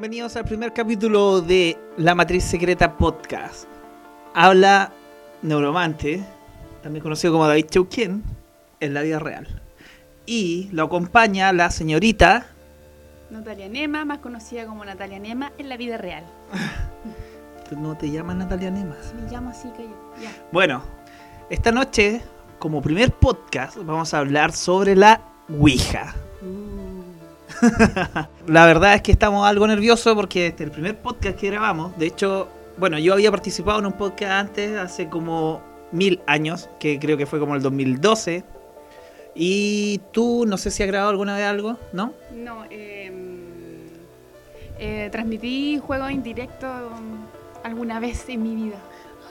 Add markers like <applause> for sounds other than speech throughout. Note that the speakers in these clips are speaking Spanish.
Bienvenidos al primer capítulo de La Matriz Secreta Podcast. Habla Neuromante, también conocido como David Chauquien, en la vida real. Y lo acompaña la señorita. Natalia Nema, más conocida como Natalia Nema en la vida real. ¿Tú <laughs> no te llamas Natalia Nemas? Me llamo así que. Ya. Bueno, esta noche, como primer podcast, vamos a hablar sobre la Ouija. <laughs> La verdad es que estamos algo nerviosos porque este es el primer podcast que grabamos. De hecho, bueno, yo había participado en un podcast antes, hace como mil años, que creo que fue como el 2012. Y tú, no sé si has grabado alguna vez algo, ¿no? No, eh, eh, transmití juegos en directo alguna vez en mi vida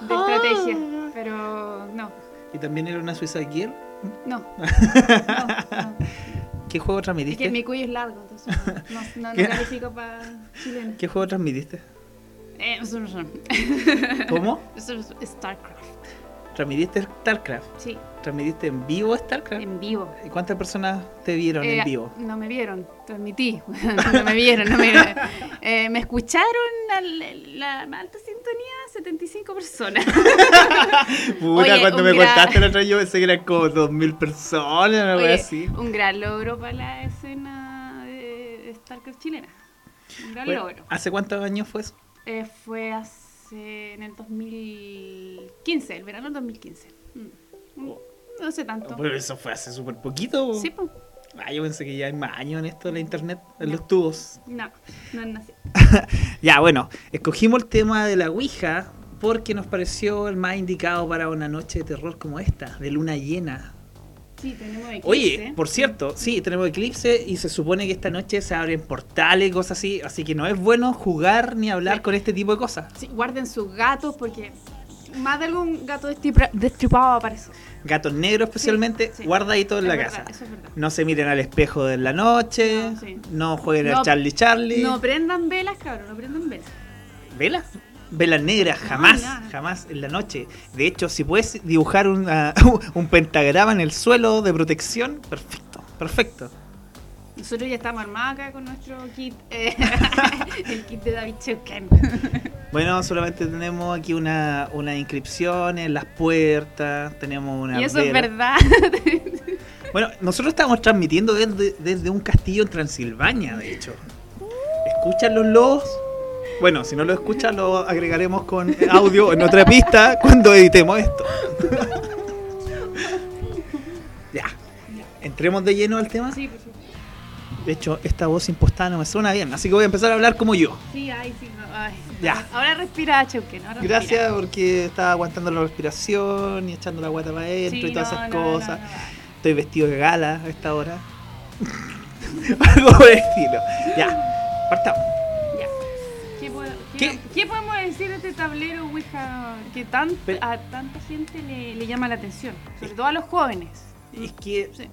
de Ah. estrategia, pero no, Y también era una Suicide Gear. no. <laughs> no, no. ¿Qué juego Es transmitiste? que mi cuello es largo, entonces no, no, no, <laughs> califico para chilena. ¿Qué juego transmitiste? Eh. <laughs> ¿Cómo? Es StarCraft. ¿Transmitiste StarCraft? Sí, ¿Transmitiste en vivo StarCraft? en vivo. ¿Y cuántas personas te vieron Eh, en vivo? No me vieron, transmití. <laughs> no me vieron, no me Eh, me escucharon la, sintonía 75 personas. <laughs> Puta, Oye, cuando me gran- contaste la otra yo pensé que eran como 2000 personas, Oye, wea así. un gran logro para la escena de StarCraft chilena. Un gran Bueno, logro. ¿Hace cuántos años fue eso? Eh, fue hace en el 2015, el verano del 2015. Mm. Mm, No hace tanto. Pero eso fue hace súper poquito. Sí, pues. Ah, yo pensé que ya hay más años en esto de la internet, en No. los tubos. No, no nací. <laughs> Ya, bueno, escogimos el tema de la Ouija porque nos pareció el más indicado para una noche de terror como esta, de luna llena. Sí, tenemos eclipse. Oye, por cierto, sí, tenemos eclipse y se supone que esta noche se abren portales y cosas así, así que no es bueno jugar ni hablar Sí. con este tipo de cosas. Sí, guarden sus gatos porque más de algún gato destripado va a aparecer. Gatos negros especialmente, Sí, sí. guardadito en Es la verdad, casa. Es. No se miren al espejo de la noche, No, sí. no jueguen No- al Charlie Charlie. No prendan velas, cabrón, no prendan velas. ¿Velas? Velas negras, jamás, jamás en la noche. De hecho, si puedes dibujar una- <laughs> un pentagrama en el suelo de protección, perfecto, perfecto. Nosotros ya estamos armados acá con nuestro kit, eh, <laughs> el kit de David Cheuken. Bueno, solamente tenemos aquí una, una inscripción en las puertas, tenemos una... y eso es verdad. <laughs> Bueno, nosotros estamos transmitiendo desde, desde un castillo en Transilvania, de hecho. ¿Escuchan los lobos? Bueno, si no lo escuchan, lo agregaremos con audio en otra pista cuando editemos esto. <laughs> ya. Entremos de lleno al tema. sí, por supuesto. De hecho, esta voz impostada no me suena bien, así que voy a empezar a hablar como yo. Sí, ay, sí. no, ay. Ya. Ahora respira. Ahora respira. Gracias porque estaba aguantando la respiración y echando la guata para adentro Sí, y todas no, esas no, no, cosas. no, no. Estoy vestido de gala a esta hora. <laughs> Algo por el estilo. Ya, partamos. Ya. ¿Qué, puedo- qué- ¿Qué? qué podemos decir de este tablero Ouija que tan- Pero- a tanta gente le, le llama la atención? Sobre todo a los jóvenes. Es que Sí.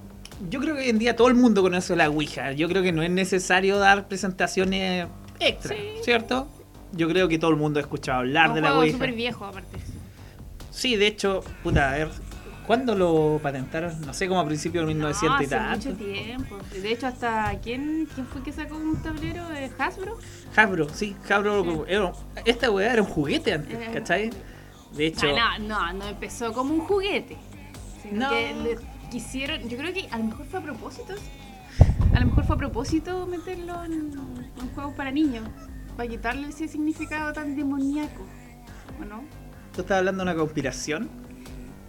Yo creo que hoy en día todo el mundo conoce la Ouija. Yo creo que no es necesario dar presentaciones extra, Sí. ¿cierto? Yo creo que todo el mundo ha escuchado hablar un de la juego Ouija. súper viejo, aparte. Sí, de hecho, puta, a ver, ¿cuándo lo patentaron? No sé, como a principios de 1900 No, y hace tanto. mucho tiempo. De hecho, hasta ¿quién, quién fue que sacó un tablero de Hasbro? Hasbro, sí, Hasbro. Sí. era- esta weá era un juguete antes, un ¿cachai? De hecho, sea, no, no, no empezó como un juguete. Sino No. que le quisieron, yo creo que a lo mejor fue a propósito. A lo mejor fue a propósito meterlo en, en juegos para niños. Para quitarle ese significado tan demoníaco. ¿O no? tú estás hablando de una conspiración.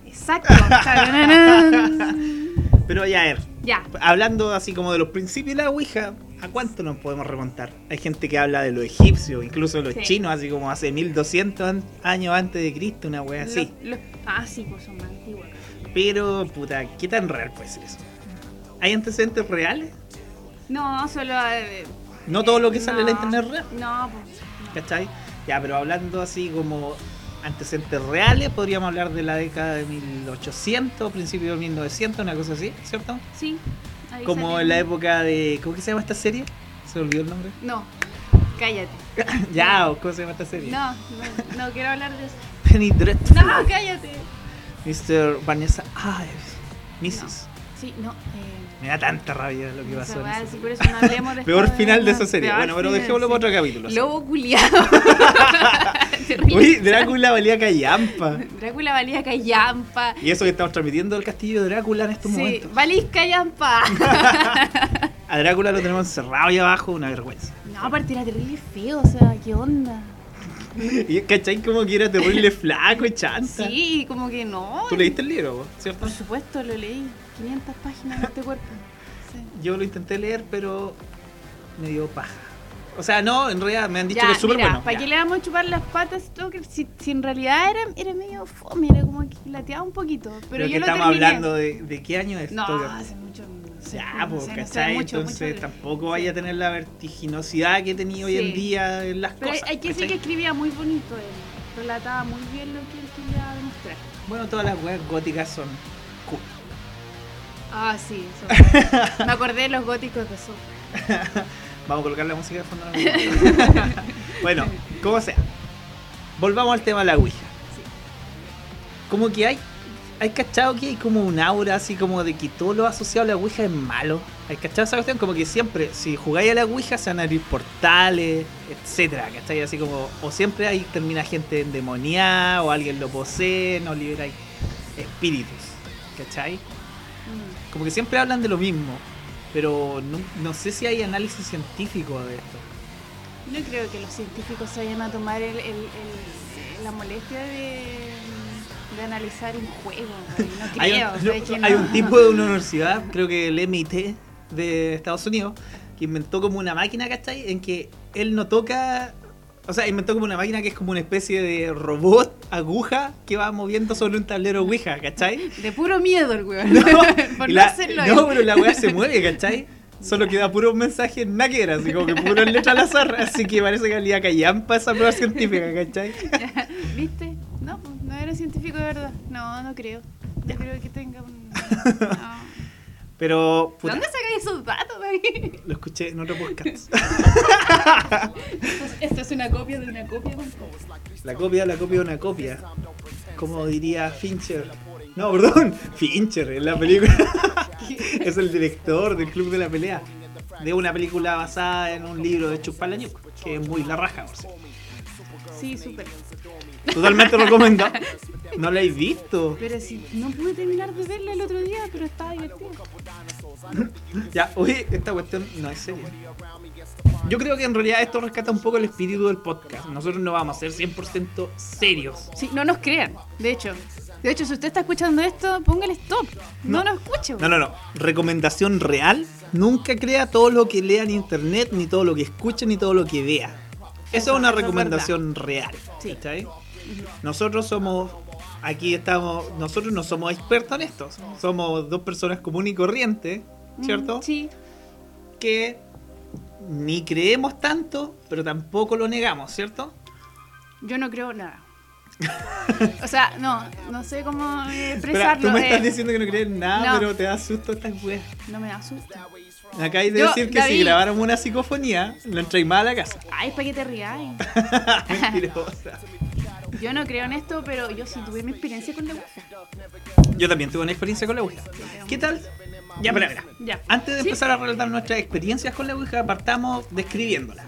Exacto. <laughs> Pero ya, a ver, ya. hablando así como de los principios de la Ouija, ¿a cuánto nos podemos remontar? Hay gente que habla de los egipcios, incluso de los Sí. chinos, así como hace 1200 an- años antes de Cristo, una wea así. Los- los- ah, sí, pues son más antiguos. Pero, puta, ¿qué tan real puede ser eso? ¿Hay antecedentes reales? No, solo. eh, No todo lo que sale en la internet real, No, pues. ¿cachai? Ya, pero hablando así como antecedentes reales, podríamos hablar de la década de 1800, principio de 1900, una cosa así, ¿cierto? Sí. ahí Como en la época de... ¿Cómo que se llama esta serie? ¿Se olvidó el nombre? No, cállate. <laughs> ya, ¿o ¿cómo se llama esta serie? No, no, no quiero hablar de eso. <laughs> Penny Dreadful. No, cállate. Mr. Vanessa Ives. Mrs. Sí, no. Eh, Me da tanta rabia lo que pasó. en ese- sí, por eso no hablemos de <laughs> Peor final de esa serie. Bueno, pero dejémoslo sí. para otro capítulo. Lobo culiado. <laughs> Terrible. Uy, Drácula valía callampa. Drácula valía callampa. Y eso que estamos transmitiendo el castillo de Drácula en estos Sí, momentos. valís callampa. <laughs> A Drácula lo tenemos encerrado ahí abajo, una vergüenza. No, aparte era terrible feo, o sea, ¿qué onda? <laughs> Y cachai como que era terrible flaco y chanta. Sí, como que no. Tú leíste el libro, ¿cierto? Por supuesto, lo leí. 500 páginas de este cuerpo. <laughs> Sí. Yo lo intenté leer, pero me dio paja. O sea, no, en realidad me han dicho Ya, que es súper bueno. ¿Para Ya. qué le vamos a chupar las patas? todo? Que si, si en realidad era, era medio fome, era como que lateaba un poquito. Pero, Pero, yo que lo estamos terminé. hablando de, de qué año es No, hace mucho. Ya, no pues, no ¿cachai? mucho, Entonces mucho. tampoco Sí. vaya a tener la vertiginosidad que tenía hoy Sí. en día en las Pero cosas. hay que decir que escribía muy bonito él. Relataba muy bien lo que él quería demostrar. Bueno, todas las weas góticas son cool. Ah, sí, eso. Me acordé de los góticos de eso. <laughs> Vamos a colocar la música de fondo. <laughs> bueno, como sea. Volvamos al tema de la Ouija. Como que hay. Hay cachado que hay como un aura así como de que todo lo asociado a la Ouija es malo. Hay cachado esa cuestión como que siempre, si jugáis a la Ouija se van a abrir portales, etcétera, ¿cachai? Así como, o siempre ahí termina gente endemoniada, o alguien lo posee, no liberáis espíritus, ¿cachai? Mm. Como que siempre hablan de lo mismo, pero no, no sé si hay análisis científico de esto. No creo que los científicos se vayan a tomar el, el- el- la molestia de, de analizar un juego. güey. No creo. Hay un, ¿sabes que hay no? un tipo de una universidad, creo que el MIT de Estados Unidos, que inventó como una máquina, ¿cachai? En que él no toca. O sea, inventó como una máquina que es como una especie de robot aguja que va moviendo sobre un tablero Ouija, ¿cachai? De puro miedo el weón. <laughs> No, <laughs> Por no hacerlo no, él. pero la weá se mueve, ¿cachai? <laughs> Solo queda puro mensaje en náquera, así como que puro letra al azar, así que parece que valía callampa esa prueba científica, ¿cachai? ¿Viste? No, no era científico de verdad. No, no creo. No creo que tenga un. <laughs> No. Pero, ¿De puta, dónde sacáis esos datos, David? lo escuché en otro podcast. <laughs> Esto es una copia de una copia. La copia, la copia de una copia. Como diría Fincher. No, perdón, Fincher en la película. <laughs> es el director del Club de la Pelea. De una película basada en un libro de Chupalañuc, que es muy la raja. por. Sí, súper. Totalmente recomendado. <laughs> ¿No la habéis visto? Pero si no pude terminar de verla el otro día, pero estaba divertido. <laughs> Ya, oye, esta cuestión no es seria. Yo creo que en realidad esto rescata un poco el espíritu del podcast. Nosotros no vamos a ser 100% serios. Sí, no nos crean, de hecho. De hecho, si usted está escuchando esto, póngale stop. No, No. nos escuche. No, no, no. Recomendación real. Nunca crea todo lo que lea en internet, ni todo lo que escuche, ni todo lo que vea. Eso es una recomendación real. Sí. ¿cachai? Nosotros somos, aquí estamos, nosotros no somos expertos en esto. Somos dos personas comunes y corrientes, ¿cierto? Mm, Sí. Que ni creemos tanto, pero tampoco lo negamos, ¿cierto? Yo no creo nada. <laughs> o sea, no, no sé cómo expresarlo. tú me estás eh, diciendo que no crees nada, no. pero te da susto estas weas. No me asusta. Me acabáis de Yo, decir que si grabáramos una psicofonía, lo entráis más a la casa. Ay, para que te rías. <laughs> Mentirosa. Yo no creo en esto, pero yo sí tuve mi experiencia con la Ouija. Yo también tuve una experiencia con la Ouija. ¿Qué tal? Ya, espera, espera. Ya. Antes de Sí. empezar a relatar nuestras experiencias con la Ouija, partamos describiéndola.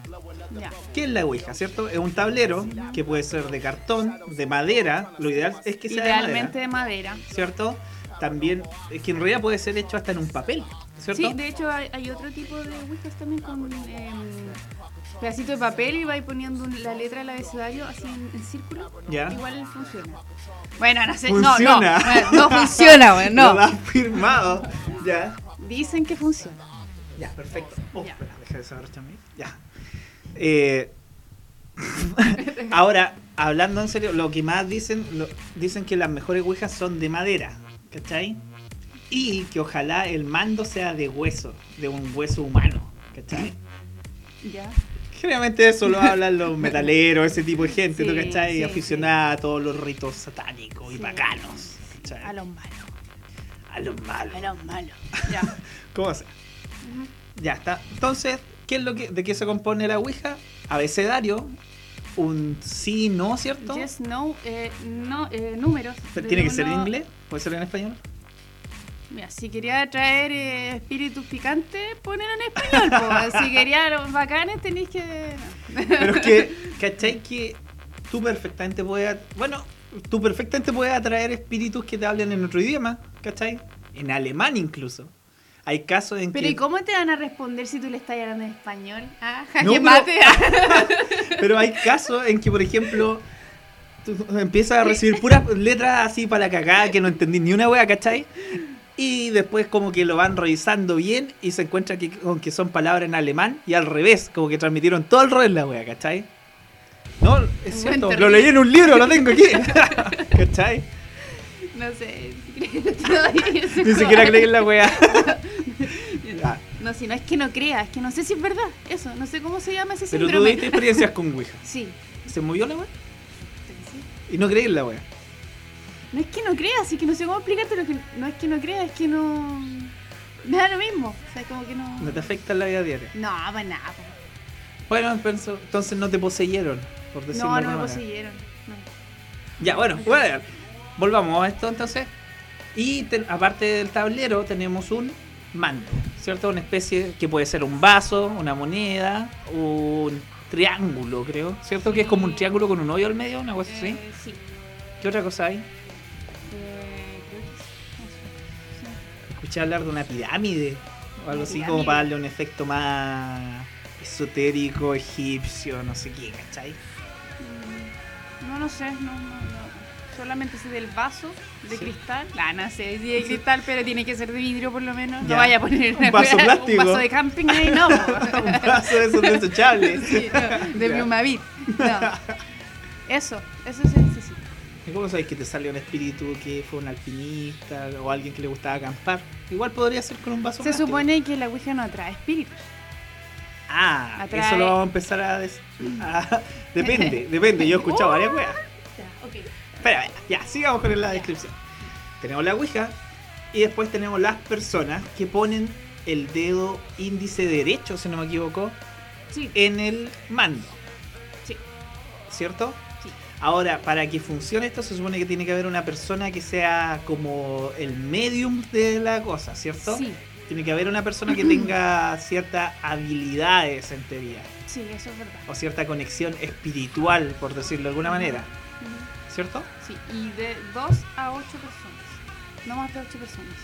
Ya. ¿Qué es la Ouija, cierto? Es un tablero que puede ser de cartón, de madera. Lo ideal es que sea Idealmente de de madera. madera, ¿cierto? También, es que en realidad puede ser hecho hasta en un papel, ¿cierto? Sí, de hecho hay, hay otro tipo de Ouijas también con em, pedacito de papel y vais poniendo un- la letra del abecedario así en, en círculo. Ya. Igual funciona. Bueno, no sé. Funciona. No, no. <laughs> bueno, no funciona, bueno, Lo no. da firmado. Ya. Dicen que funciona. Ya, perfecto. Oh, Ya. espera, deja de a mí. Ya. Eh, <laughs> ahora, hablando en serio, lo que más dicen, lo- dicen que las mejores ouijas son de madera, ¿cachai? Y que ojalá el mando sea de hueso, de un hueso humano, ¿cachai? Ya. Generalmente eso lo hablan los <laughs> metaleros, ese tipo de gente, ¿tú Sí, cachai? sí, Aficionada a todos los ritos satánicos y bacanos, ¿cachai? A los malos. A los malos. A los malos. Ya. <laughs> ¿Cómo sea? Ya está. Entonces, ¿qué es lo que, ¿de qué se compone la Ouija? Abecedario, un sí, no, ¿cierto? Yes, no, eh, no, eh, números. ¿Tiene que ser en inglés? ¿Puede ser en español? Mira, si quería traer eh, espíritus picantes, ponelo en español. po. <laughs> si quería los bacanes, tenéis que. Pero es que, <laughs> ¿cachai? Que tú perfectamente puedes. Bueno, tú perfectamente puedes atraer espíritus que te hablen en otro idioma, ¿cachai? En alemán incluso. Hay casos en Pero que. ¿y cómo te van a responder si tú le estás hablando en español? Ah, No, pero- mate. <laughs> Pero hay casos en que, por ejemplo, tú empiezas a recibir puras letras así para la cagada que no entendí ni una wea, ¿cachai? Y después como que lo van revisando bien y se encuentra que, con que son palabras en alemán y al revés, como que transmitieron todo el revés la wea, ¿cachai? No, es cierto, lo leí en un libro, lo tengo aquí. <laughs> ¿Cachai? no sé. Ni siquiera creí en la wea. Ya, <laughs> No, si no es que no crea, es que no sé si es verdad. Eso, no sé cómo se llama ese Pero tú síndrome. tuviste experiencias con Ouija. Sí. ¿Se movió la wea? sí. Y no creí en la wea. No es que no crea, así que no sé cómo explicártelo. Que no es que no crea, es que no. Me da lo mismo. O sea, como que no. No te afecta en la vida diaria. No, para nada. Bueno, entonces no te poseyeron, por decirlo No, de no me manera. poseyeron. No. Ya, bueno, bueno, volvamos a esto entonces. Y te- aparte del tablero tenemos un mando, ¿cierto? Una especie que puede ser un vaso, una moneda, un triángulo, creo, ¿cierto? Que es como un triángulo con un hoyo al medio, una cosa así. Eh, sí. ¿Qué otra cosa hay? Escuché hablar de una pirámide o algo así como para darle un efecto más esotérico, egipcio, no sé qué, ¿cachai? Mm, No, no sé, no, no, no. Solamente sé del vaso de Sí. cristal. Ah, no sé si de cristal, pero tiene que ser de vidrio por lo menos. Ya. No vaya a poner Un vaso wea- plástico. Un vaso de camping ahí, no. <laughs> un vaso de esos desechables. Sí, no, de. Plumavit. No. <laughs> Eso, eso necesita. ¿Y cómo sabes que te sale un espíritu que fue un alpinista o alguien que le gustaba acampar? Igual podría ser con un vaso Se plástico. supone que la Ouija no atrae espíritus. Ah, atrae- eso lo vamos a empezar a... des- a- <laughs> Depende, depende. Yo he escuchado varias weas. Ya, ok. Espera, ya, sigamos con la descripción. Tenemos la Ouija y después tenemos las personas que ponen el dedo índice derecho, si no me equivoco, Sí, en el mando, sí, ¿cierto? Ahora, para que funcione esto, se supone que tiene que haber una persona que sea como el medium de la cosa, ¿cierto? Sí, Tiene que haber una persona que tenga ciertas habilidades en teoría, sí, eso es verdad. o cierta conexión espiritual, por decirlo de alguna manera. ¿cierto? Sí, y de 2 a 8 personas. No más de 8 personas.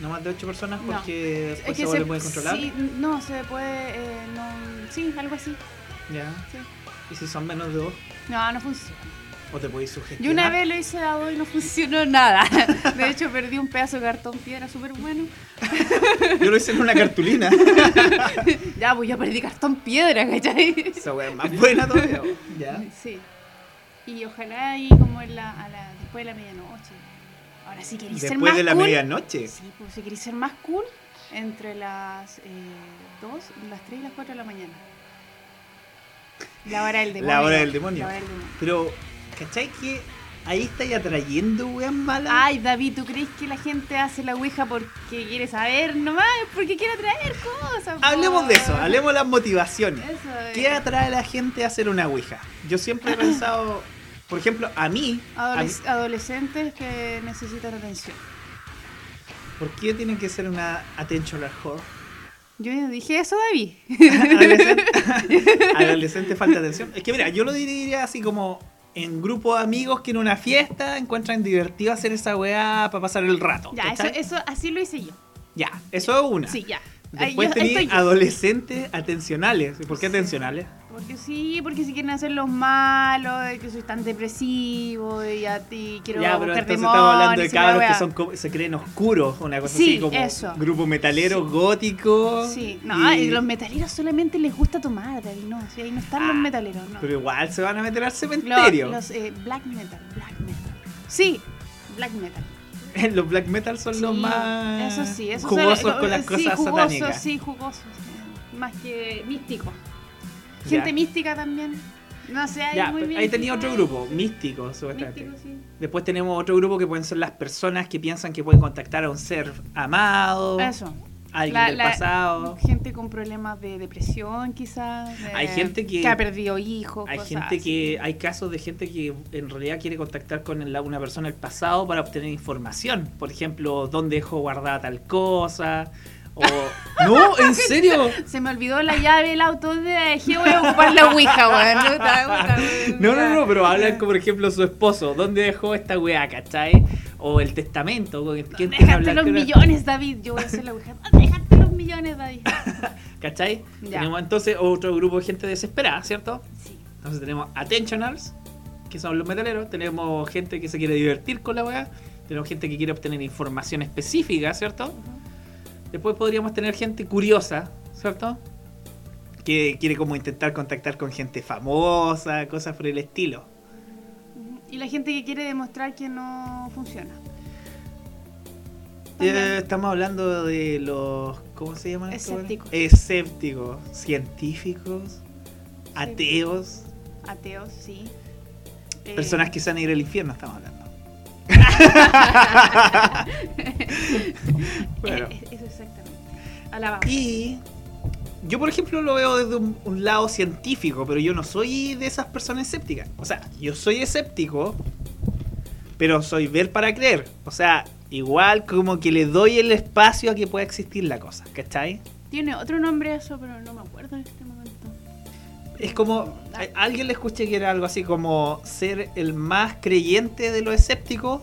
No más de ocho personas No. porque después Es se que vuelve muy controlable. Sí, no, se puede. Eh, no, sí, algo así. Ya. Sí. ¿Y si son menos de dos? No, no funciona. ¿O te podéis sugestionar? Yo una vez lo hice a dos y no funcionó nada. <laughs> De hecho, perdí un pedazo de cartón piedra súper bueno. Yo lo hice en una cartulina. <laughs> Ya, pues ya perdí cartón piedra, ¿cachai? Esa wea es más buena todavía. Ya. Sí. Y ojalá ahí como en la, a la, después de la medianoche. Ahora sí queréis ser Después más de la cool. medianoche. Sí, pues si queréis ser más cool, entre las eh, 2, las 3 y las 4 de la mañana. La hora del demonio. La hora del demonio. La hora del demonio. Pero, ¿cachai que ahí estáis atrayendo weas malas? Ay, David, ¿tú crees que la gente hace la Ouija porque quiere saber nomás? Porque quiere traer cosas. Hablemos de eso, hablemos de las motivaciones. Eso. ¿Qué atrae a la gente a hacer una ouija? Yo siempre he <laughs> pensado, por ejemplo, a mí, a mí- Adoles- adolescentes que necesitan atención. ¿por qué tiene que ser una attention whore? Yo dije eso, David. Adolescente, <laughs> adolescente falta de atención. Es que mira, yo lo diría así como en grupo de amigos que en una fiesta encuentran divertido hacer esa weá para pasar el rato. Ya, eso, eso, así lo hice yo. Ya, eso es una. Sí, ya. Después yo. adolescentes atencionales. ¿Y ¿Por qué atencionales? Porque sí, porque si quieren hacer los malos, de que soy tan depresivo y a ti quiero ya, pero entonces estamos hablando de cabros que son se creen oscuros, una cosa Sí, así como eso. grupo metalero gótico. Sí, no, y- los metaleros solamente les gusta tomar, David, no, sí, ahí no están los Ah, metaleros, no. Pero igual se van a meter al cementerio. los, eh, black metal, black metal. Sí, black metal. <laughs> Los black metal son los Sí, más Eso sí, eso jugosos con las sí, cosas jugosos, satánicas. Sí, jugosos. eh, Más que místicos. Ya. Gente mística también. No sé, Ya, muy bien. ahí tenía otro grupo, supuestamente. Místico, sí. Después tenemos otro grupo que pueden ser las personas que piensan que pueden contactar a un ser amado. Eso. alguien La- del la- pasado. Gente con problemas de depresión, quizás. de- Hay gente que- ha perdido hijos. Hay cosas gente así. que, hay casos de gente que en realidad quiere contactar con el- una persona del pasado para obtener información. Por ejemplo, dónde dejó guardada tal cosa. O... no, en serio. <laughs> Se me olvidó la llave del auto la dejé, voy a ocupar la ouija, weón. <laughs> No. No, no, pero hablan como por ejemplo su esposo. ¿Dónde dejó esta weá, cachai? O el testamento. ¿con ¿Quién Déjate los millones, David. Yo voy a hacer la ouija. Déjate los millones, David. <laughs> ¿Cachai? Ya. Tenemos entonces otro grupo de gente desesperada, ¿cierto? Sí. Entonces tenemos attentionals, que son los metaleros. Tenemos gente que se quiere divertir con la weá. Tenemos gente que quiere obtener información específica, ¿cierto? Después podríamos tener gente curiosa, ¿cierto? Que quiere como intentar contactar con gente famosa, cosas por el estilo. Y la gente que quiere demostrar que no funciona. Eh, estamos hablando de los. ¿Cómo se llaman? Escépticos. Escépticos, científicos, ateos, Ateos, sí. Eh, personas que se van a ir al infierno, estamos hablando. <laughs> <laughs> bueno. eh, Alabamos. Y yo, por ejemplo, lo veo desde un, un lado científico, pero yo no soy de esas personas escépticas. O sea, yo soy escéptico, pero soy ver para creer. O sea, igual como que le doy el espacio a que pueda existir la cosa, ¿cachai? Tiene otro nombre eso, pero no me acuerdo en este momento. Es como, a alguien le escuché que era algo así como ser el más creyente de los escépticos,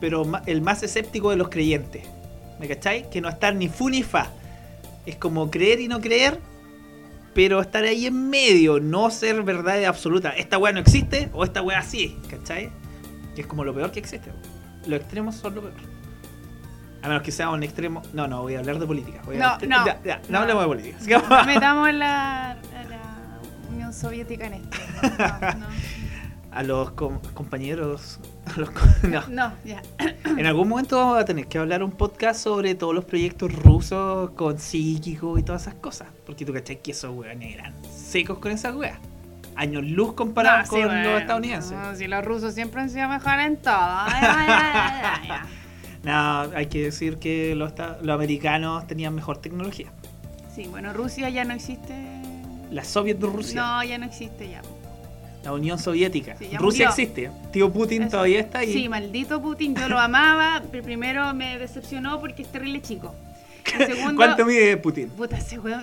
pero el más escéptico de los creyentes. ¿Me cachai? Que no estar ni fu ni fa. Es como creer y no creer, pero estar ahí en medio, no ser verdad absoluta. Esta weá no existe o esta weá sí, ¿cachai? Que es como lo peor que existe. Los extremos son lo peor. A menos que sea un extremo. No, no, voy a hablar de política. voy a- No, no. Ya, ya, no, No. hablemos de política. Metamos la, la Unión Soviética en esto. <laughs> No, no. A los com- compañeros. <laughs> a los co- <laughs> no. No, ya. <coughs> En algún momento vamos a tener que hablar un podcast sobre todos los proyectos rusos con psíquicos y todas esas cosas. Porque tú cachai que esos weones eran secos con esas weas. Años luz comparados No, sí, con bueno. los estadounidenses. No, si los rusos siempre han sido mejor en todo. Ay, ay, ay, ay, ay. No, hay que decir que los, los americanos tenían mejor tecnología. Sí, bueno, Rusia ya no existe. La Soviet de Rusia, No, ya no existe ya. La Unión Soviética. Sí, Rusia murió. existe. Tío Putin Eso. todavía está ahí. Sí, maldito Putin, yo lo amaba, pero primero me decepcionó porque es terrible chico. <laughs> Segundo, ¿Cuánto mide Putin? Puta,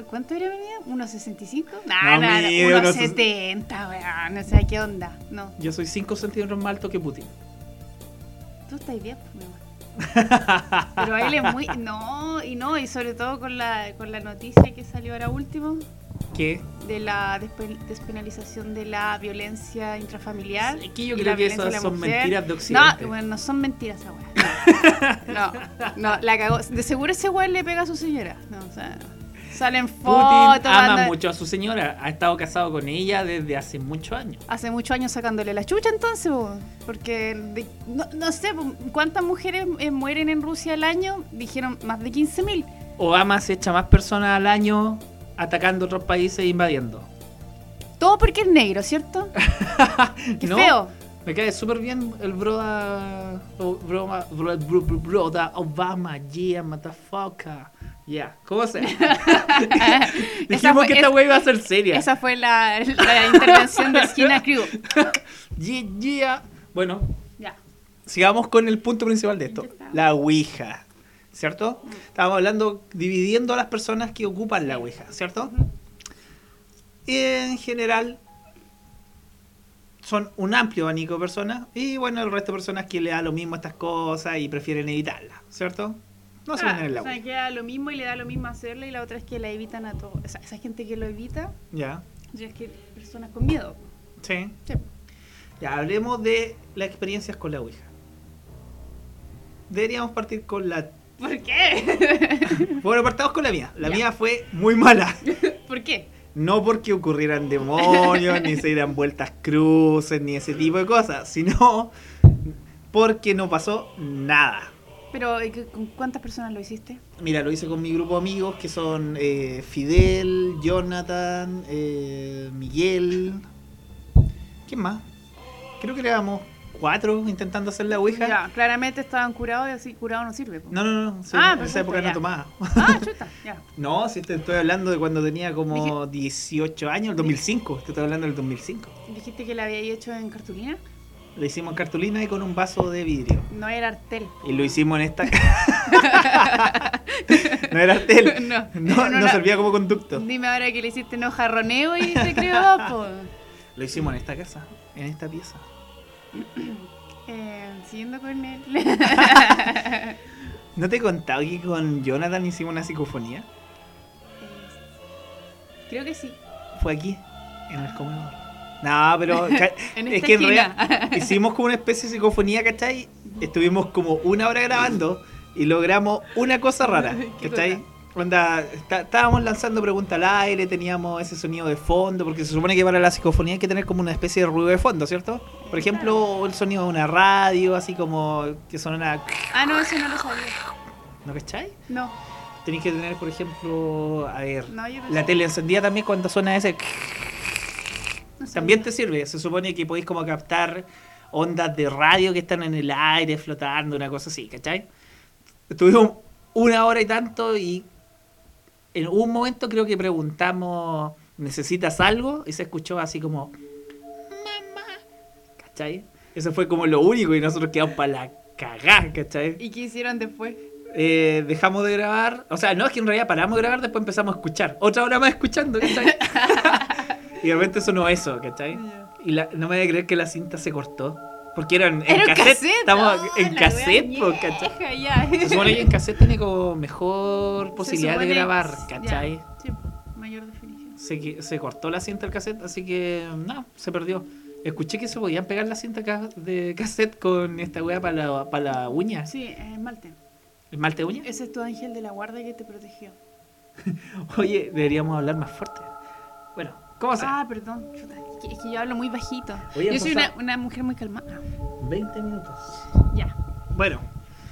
¿cuánto era mi vida? ¿1.65? No, No, no, mide no, unos 1.70, weón, no sé qué onda. No, Yo soy 5 centímetros más alto que Putin. tú estás bien, pues, mi amor. <laughs> Pero él es muy. No, y no, y sobre todo con la, con la noticia que salió ahora último ¿Qué? de la despe- despenalización de la violencia intrafamiliar. Es que yo creo que esas son mujer. mentiras de Occidente. No, bueno, no son mentiras esa weá. <laughs> No, no, la cagó. De seguro ese weón le pega a su señora. No, o sea, salen Putin fotos. ama anda- mucho a su señora. Ha estado casado con ella desde hace muchos años. Hace muchos años sacándole la chucha entonces, po, porque de- no, no sé cuántas mujeres eh, mueren en Rusia al año, dijeron más de 15.000. Obama se echa más personas al año atacando otros países e invadiendo. Todo porque es negro, ¿cierto? <laughs> Qué No, feo. Me cae súper bien el broda, o- broma, bro- bro- bro- broda Obama, yeah, motherfucker. Yeah, ¿cómo se? <laughs> <laughs> Dijimos fue- que esta es- wey iba a ser seria. Esa fue la, la intervención de Esquina Crew. Yeah, yeah. Bueno, Ya. sigamos con el punto principal de esto. La Ouija. ¿Cierto? Estábamos hablando, dividiendo a las personas que ocupan la Ouija, ¿cierto? Ujú. Y en general son un amplio abanico de personas y bueno, el resto de personas que le da lo mismo a estas cosas y prefieren evitarlas, ¿cierto? No se Ah, ven en la o sea, Ouija. que da lo mismo y le da lo mismo hacerla y la otra es que la evitan a todos. O sea, esa gente que lo evita, Ya, ya es que personas con miedo. sí. Sí. Ya, hablemos de las experiencias con la Ouija. Deberíamos partir con la... ¿Por qué? <laughs> Bueno, partamos con la mía. La Ya. mía fue muy mala. <laughs> ¿Por qué? No porque ocurrieran demonios, ni se dieran vueltas cruces, ni ese tipo de cosas, sino porque no pasó nada. Pero ¿y qué- ¿con cuántas personas lo hiciste? Mira, lo hice con mi grupo de amigos que son eh, Fidel, Jonathan, eh, Miguel. ¿Quién más? Creo que éramos cuatro intentando hacer la ouija. Ya, claramente estaban curados y así curado no sirve. po. No, no, no. sí, Ah, en esa perfecto, época no tomaba. Ah, chuta, ya. <laughs> No, si te estoy hablando de cuando tenía como 18 años, el 2005. Te estoy hablando del 2005. Dijiste que la había hecho en cartulina. Lo hicimos en cartulina y con un vaso de vidrio. No era artel. Y lo hicimos en esta. <laughs> no era artel. <laughs> No, No, no no servía como conducto. Dime ahora que le hiciste no jarroneo y te creo, po. Lo hicimos en esta casa, en esta pieza. <coughs> Eh, siguiendo con él. <laughs> ¿No te he contado que con Jonathan hicimos una psicofonía? Creo que sí. Fue aquí, en el comedor. No, pero <laughs> En es que en realidad hicimos como una especie de psicofonía, ¿cachai? Estuvimos como una hora grabando y logramos una cosa rara, <laughs> ¿Qué ¿cachai? cosa? Onda, está- estábamos lanzando pregunta al aire, teníamos ese sonido de fondo, porque se supone que para la psicofonía hay que tener como una especie de ruido de fondo, ¿cierto? Por ejemplo, el sonido de una radio, así como que suena... Ah, no, eso no lo sabía. ¿No cachai? No, Tenéis que tener, por ejemplo, a ver, no, yo no la tele encendida también cuando suena ese... No. También te sirve, se supone que podéis como captar ondas de radio que están en el aire flotando, una cosa así, ¿cachai? Estuvimos una hora y tanto y en un momento creo que preguntamos, ¿necesitas algo? Y se escuchó así como, mamá, ¿cachai? Eso fue como lo único y nosotros quedamos para la cagá, ¿cachai? ¿Y qué hicieron después? Eh, dejamos de grabar, o sea, no es que en realidad paramos de grabar, después empezamos a escuchar, otra hora más escuchando, ¿cachai? <laughs> y de repente sonó eso, ¿cachai? Y la- no me voy a creer que la cinta se cortó. Porque eran en Era cassette. cassette. Estamos oh, en cassette, po, ¿cachai? ya. Se supone que en cassette tiene como mejor posibilidad de grabar, ¿cachai? Sí, mayor definición. Se, se cortó la cinta del cassette, así que no, se perdió. Escuché que se podían pegar la cinta de cassette con esta wea para la, para la uña. Sí, eh, Malte. ¿El malte de uña? Ese es tu ángel de la guarda que te protegió. <laughs> Oye, deberíamos hablar más fuerte. Bueno, ¿cómo se? Ah, perdón. chuta, que, es que yo hablo muy bajito. Oye, yo soy una, una mujer muy calmada. 20 minutos. Ya. Bueno,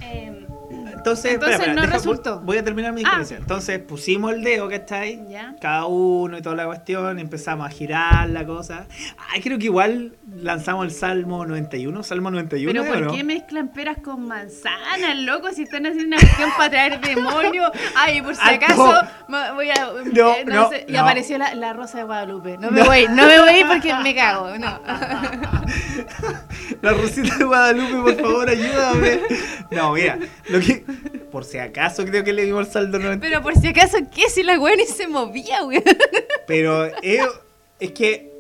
Eh, entonces, Entonces no resultó. Voy a terminar mi Ah. experiencia. Entonces pusimos el dedo, ¿cachai? ya. Cada uno y toda la cuestión, empezamos a girar la cosa. Ay, creo que igual lanzamos el Salmo 91, Salmo 91, Pero ¿o ¿por no? qué mezclan peras con manzanas, loco? Si están haciendo una cuestión para traer demonios. Ay, por si acaso voy a. No, eh, no, sé, Y no. apareció la, la rosa de Guadalupe. No me voy, no me voy porque me cago. No. <laughs> La Rosita de Guadalupe, por favor, ayúdame. No, mira, lo que por si acaso creo que le dimos el saldo 91. Pero por si acaso, ¿qué? Si la weá ni se movía, weón. Pero eh, es que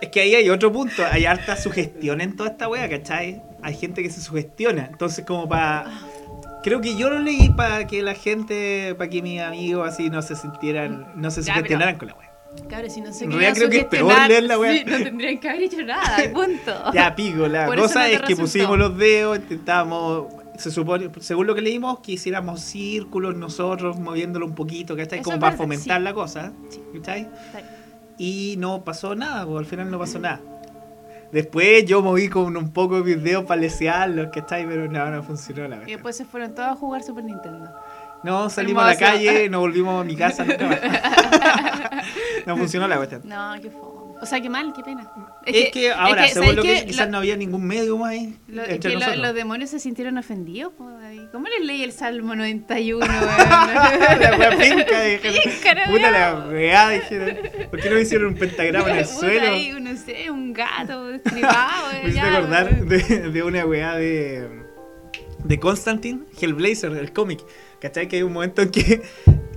es que ahí hay otro punto, hay harta sugestión en toda esta wea, ¿cachai? Hay gente que se sugestiona, entonces como para creo que yo lo leí para que la gente, para que mis amigos así no se sintieran, no se sugestionaran con la wea. Cabrón, si no En querían realidad creo que es peor leer la weá. Sí, no tendrían que haber hecho nada, <laughs> punto. Ya, pico, la Por cosa no es que pusimos los dedos, intentábamos, se supone, según lo que leímos, que hiciéramos círculos nosotros, moviéndolo un poquito, ¿cachai? Como para fomentar sí. la cosa, Sí. ¿cachai? Y no pasó nada, pues al final no pasó nada. Después yo moví con un poco de video para lesearlos, ¿cachai? Pero no, no funcionó la Y verdad. después se fueron todos a jugar Super Nintendo. No, salimos a la calle, <laughs> nos volvimos a mi casa, nunca más. <laughs> no funcionó la cuestión. No, qué fome. O sea, qué mal, qué pena. Es, que, ahora, es que, según ¿sabes lo que quizás Lo- no había ningún medio ahí Lo- es entre lo- los demonios se sintieron ofendidos. po. ¿Cómo les leí el Salmo 91? <laughs> la wea pinca, dijeron. <laughs> Puta la wea, dijeron. ¿Por qué no hicieron un pentagrama en el suelo? ahí, no sé, un gato estribado. <laughs> Me hiciste acordar de, de una weá de. de Constantine, Hellblazer, el cómic. ¿Cachai? Que hay un momento en que.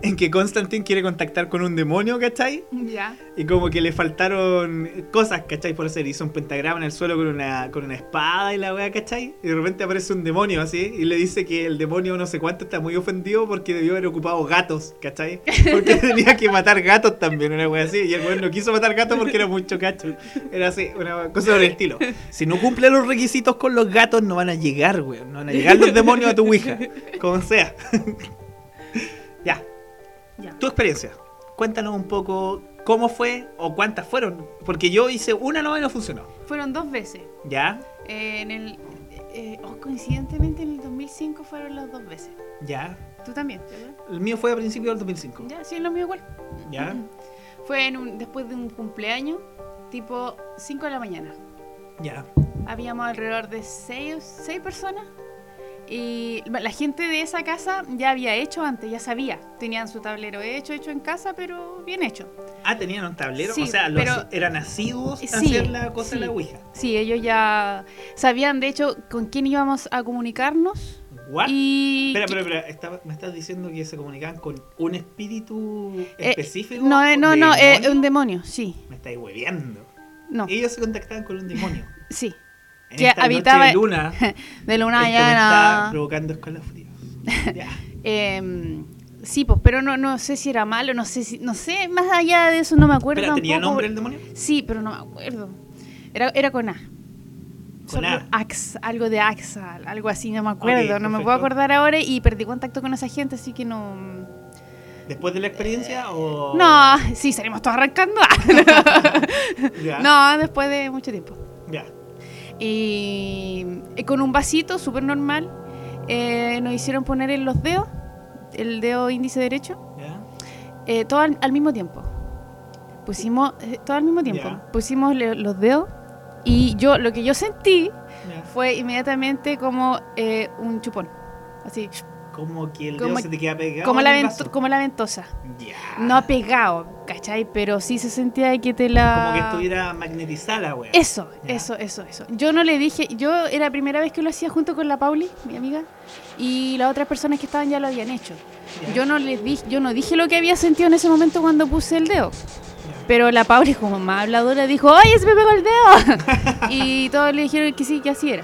En que Constantine quiere contactar con un demonio, ¿cachai? Ya. Y como que le faltaron cosas, ¿cachai? Por hacer. Hizo un pentagrama en el suelo con una, con una espada y la weá, ¿cachai? Y de repente aparece un demonio así y le dice que el demonio no sé cuánto está muy ofendido porque debió haber ocupado gatos, ¿cachai? Porque <laughs> tenía que matar gatos también, una weá así. Y el weón no quiso matar gatos porque era mucho cacho. Era así, una cosa por el estilo. Si no cumple los requisitos con los gatos, no van a llegar, weón. No van a llegar los demonios a tu Ouija. Como sea. Ya, tu experiencia. Cuéntanos un poco cómo fue o cuántas fueron. Porque yo hice una nomás y no funcionó. Fueron dos veces. ¿Ya? Eh, en el. eh, oh, coincidentemente en el 2005 fueron las dos veces. ¿Ya? Tú también, ¿verdad? El mío fue a principios del 2005. Ya, sí, lo mío igual. ¿Ya? <clears throat> Fue en un, después de un cumpleaños, tipo 5 de la mañana. ¿Ya? Habíamos alrededor de seis, seis personas. Y la gente de esa casa ya había hecho antes, ya sabía. Tenían su tablero hecho, hecho en casa, pero bien hecho. Ah, tenían un tablero. Sí, o sea, los- pero- eran asiduos a Sí, hacer la cosa de sí. la Ouija. Sí, ellos ya sabían, de hecho, con quién íbamos a comunicarnos. ¿What? Y Espera, espera, espera. ¿Me estás diciendo que se comunicaban con un espíritu Eh, específico? no, eh, no, no, eh, ¿Demonio? un demonio, sí. Me estáis hueveando. No, Ellos se contactaban con un demonio. sí. En Que esta habitaba- noche de luna, <laughs> De luna esto me está provocando escalofríos. <laughs> Em, sí, pues, pero no, no sé si era malo, no sé si, no sé, más allá de eso no me acuerdo Espera, ¿tenía nombre el demonio? Sí, pero no me acuerdo. Era, era con A. Con A. Ax, algo de AXA, algo así, no me acuerdo, Ok, no me puedo acordar ahora y perdí contacto con esa gente, así que no... ¿Después de la experiencia o...? No, sí, salimos todos arrancando. <laughs> No, después de mucho tiempo. Ya. Y eh, con un vasito súper normal eh, nos hicieron poner en los dedos, el dedo índice derecho, Ya. eh, todo al, al mismo tiempo. Pusimos, eh, todo al mismo tiempo. Pusimos le- los dedos y yo, lo que yo sentí fue inmediatamente como eh, un chupón. Así, Como que el Como- dedo se te queda pegado como la, vento- como la ventosa. Ya. No pegado, ¿cachai? Pero sí se sentía que te la... Como que estuviera magnetizada la wea. Eso, eso, eso, eso. Yo no le dije, yo era la primera vez que lo hacía junto con la Pauli, mi amiga, y las otras personas que estaban ya lo habían hecho. Yo no les dije, yo no dije lo que había sentido en ese momento cuando puse el dedo. Pero la Pauli, como más habladora, dijo, ¡ay, se me pegó el dedo! <laughs> y todos le dijeron que sí, que así era.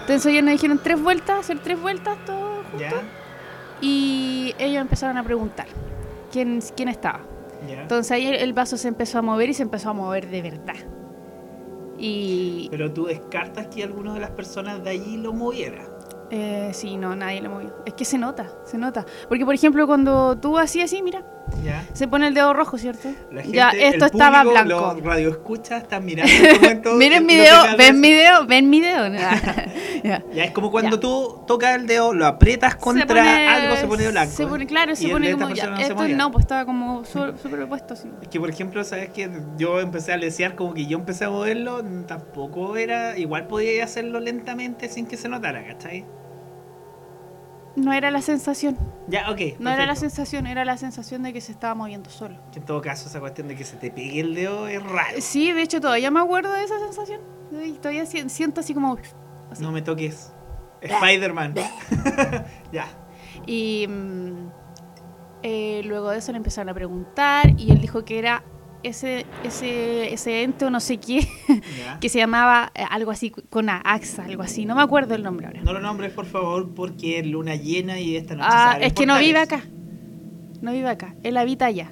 Entonces ellos nos dijeron tres vueltas, hacer tres vueltas, juntos. Ya. Y ellos empezaron a preguntar quién, quién estaba. Ya. Entonces ahí el, el vaso se empezó a mover y se empezó a mover de verdad. Y Pero tú descartas que alguna de las personas de allí lo moviera. eh, sí, no, nadie lo movió. Es que se nota, se nota. Porque por ejemplo cuando tú hacías así, mira, Ya. se pone el dedo rojo, ¿cierto? La gente, ya, el esto estaba público, blanco. Los radioescuchas están mirando momento. <laughs> Miren mi dedo, ven mi dedo, ven mi dedo. Ya. Ya es como cuando Ya. tú tocas el dedo, lo aprietas contra Se pone- algo, se pone blanco. Se pone, claro, se el pone como ya. no Esto no, pues estaba como <laughs> su- superpuesto así. Es que, por ejemplo, sabes que yo empecé a lesear como que yo empecé a moverlo, tampoco era. Igual podía hacerlo lentamente sin que se notara, ¿cachai? No era la sensación, Ya, ok. no era la sensación, era la sensación de que se estaba moviendo solo. En todo caso, esa cuestión de que se te pegue el dedo es raro. Sí, de hecho todavía me acuerdo de esa sensación. Y Todavía si- siento así como... así. No me toques. <laughs> Spider-Man. <laughs> ya. Y mm, eh, luego de eso le empezaron a preguntar y él dijo que era ese, ese, ese ente o no sé qué, <laughs> que se llamaba eh, algo así con a- AXA, algo así. No me acuerdo el nombre ahora. No lo nombres, por favor, porque es luna llena y esta noche Ah, es que no vive acá. No vive acá. Él habita allá.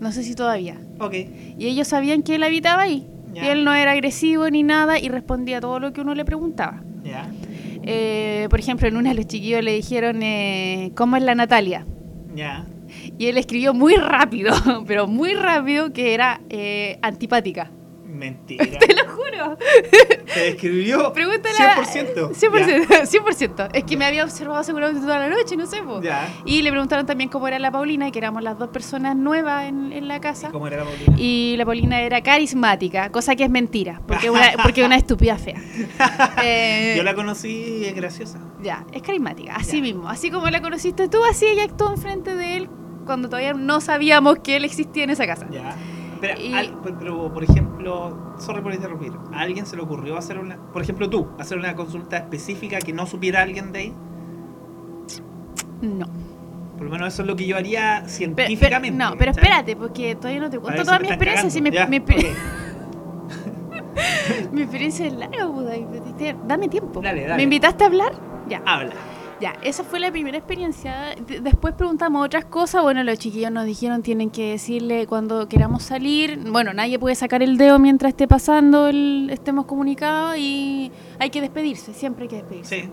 No sé si todavía. Ok. Y ellos sabían que él habitaba ahí. Y él no era agresivo ni nada y respondía todo lo que uno le preguntaba. Eh, por ejemplo, en una de los chiquillos le dijeron, eh, ¿cómo es la Natalia? Ya. Y él escribió muy rápido, <laughs> pero muy rápido, que era eh, antipática. Mentira. <laughs> Te lo juro. Te describió Pregúntale a- 100%. 100%, 100%. Es que me había observado seguramente toda la noche, no sé. Ya. Y le preguntaron también cómo era la Paulina, que éramos las dos personas nuevas en, en la casa. ¿Cómo era la Paulina? Y la Paulina era carismática, cosa que es mentira, porque es una, <laughs> porque una estúpida fea. Eh, Yo la conocí y es graciosa. Ya, es carismática, así mismo. Así como la conociste tú, así ella actuó enfrente de él cuando todavía no sabíamos que él existía en esa casa. Ya. Pero, Y- al- pero, pero, por ejemplo, sorry por interrumpir. ¿A alguien se le ocurrió hacer una, por ejemplo tú, hacer una consulta específica que no supiera alguien de ahí? No. Por lo menos eso es lo que yo haría científicamente. pero- no, pero espérate, porque todavía no te cuento si toda me mi experiencia. mi, cagando. <laughs> mi experiencia es larga, y te- Dame tiempo. Dale, dale. ¿Me invitaste a hablar? Ya. Habla. Ya, esa fue la primera experiencia. Después preguntamos otras cosas. Bueno, los chiquillos nos dijeron tienen que decirle cuando queramos salir. Bueno, nadie puede sacar el dedo mientras esté pasando, el, estemos comunicados y hay que despedirse, siempre hay que despedirse. Sí.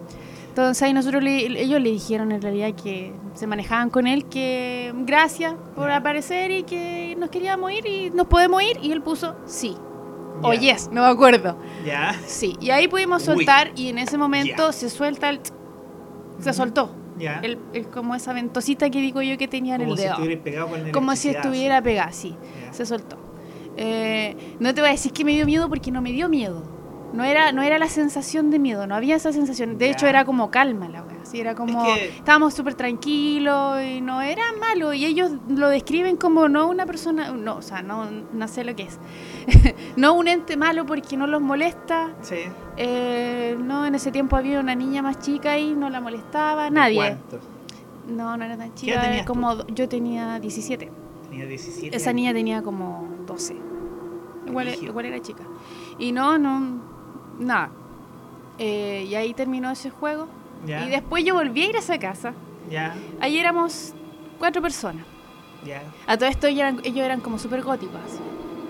Entonces ahí nosotros le- ellos le dijeron en realidad que se manejaban con él, que gracias por Ya. aparecer y que nos queríamos ir y nos podemos ir. Y él puso sí. O Ya. yes, no me acuerdo. Ya. Sí. Y ahí pudimos Uy. soltar y en ese momento se suelta el... Se soltó. Ya. El, el- como esa ventosita que digo yo que tenía en Como el dedo. estuviera pegado con como si estuviera pegada, sí. Se soltó. Eh, no te voy a decir que me dio miedo porque no me dio miedo. No era, no era la sensación de miedo, no había esa sensación. De hecho, era como calma la wea. Así era como. que- Estábamos súper tranquilos y no era malo. Y ellos lo describen como no una persona. No, o sea, no, no sé lo que es. <laughs> no un ente malo porque no los molesta. Sí. Eh, no, en ese tiempo había una niña más chica y no la molestaba. Nadie. ¿Cuántos? No, no era tan chica. tú? como yo tenía 17. Tenía 17. Esa niña tenía como 12. Igual, igual era chica. Y no, no, nada. Eh, y ahí terminó ese juego. Y después yo volví a ir a esa casa. Ya, Ahí éramos cuatro personas. ya. A todo esto ellos eran, ellos eran como súper góticos.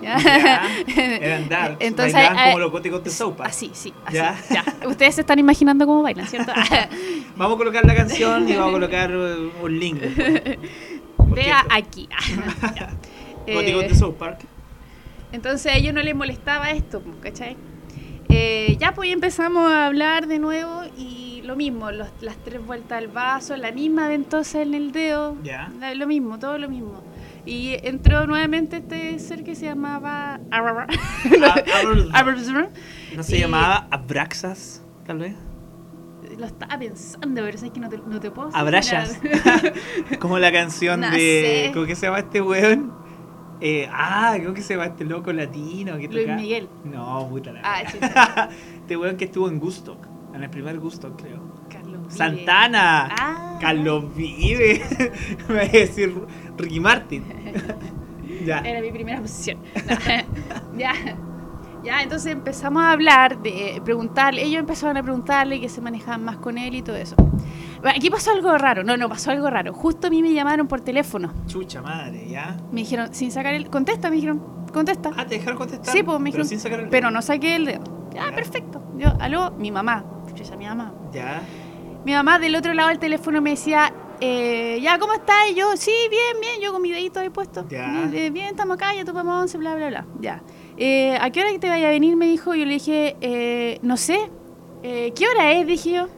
<laughs> Eran darks. Entonces, bailaban eh, como los góticos de Park. Así, sí. Así, Ya. ya. Ustedes se están imaginando cómo bailan, ¿cierto? <laughs> <laughs> Vamos a colocar la canción y vamos a colocar eh, un link. Vea aquí. Góticos Eh, de South Park. Entonces a ellos no les molestaba esto, ¿cachai? Eh, ya pues empezamos a hablar de nuevo y lo mismo, los- las tres vueltas al vaso, la misma ventosa en el dedo, Ya. la- lo mismo, todo lo mismo. Y entró nuevamente este ser que se llamaba... Ah, <laughs> ¿No se llamaba Abraxas, tal vez? Lo estaba pensando, pero es que no te, no te puedo Abrayas. <laughs> Como la canción <laughs> No de. sé. ¿Cómo que se llama este weón? Eh, ah, ¿cómo que se llama este loco latino? Que Luis toca? Miguel. No, puta la. Ah, <laughs> este weón que estuvo en Gusto. En el primer Gusto, creo. Carlos Vive. Santana. Ah. Carlos Vive. <laughs> Me voy a decir Ricky Martin. <laughs> ya. Era mi primera opción. ya. Ya, entonces empezamos a hablar, de preguntarle, ellos empezaron a preguntarle que se manejaban más con él y todo eso. Bueno, Aquí pasó algo raro, no, no, pasó algo raro. Justo a mí me llamaron por teléfono. Chucha madre, ¿ya? Me dijeron, sin sacar el... Contesta, me dijeron, contesta. Ah, ¿te dejaron contestar? sí, pues me Pero dijeron, sin sacar el pero no saqué el dedo. Ya, Ya. perfecto. Yo, aló, mi mamá. Chucha, mi mamá. Ya. Mi mamá del otro lado del teléfono me decía, eh, ya, ¿cómo estás? Y yo, sí, bien, bien, yo con mi dedito ahí puesto. Ya. Bien, eh, bien, estamos acá, ya tomamos once, bla, bla, bla. Ya. Eh, ¿A qué hora que te vaya a venir? Me dijo, yo le dije, eh, no sé. ¿Qué hora es? Dije yo.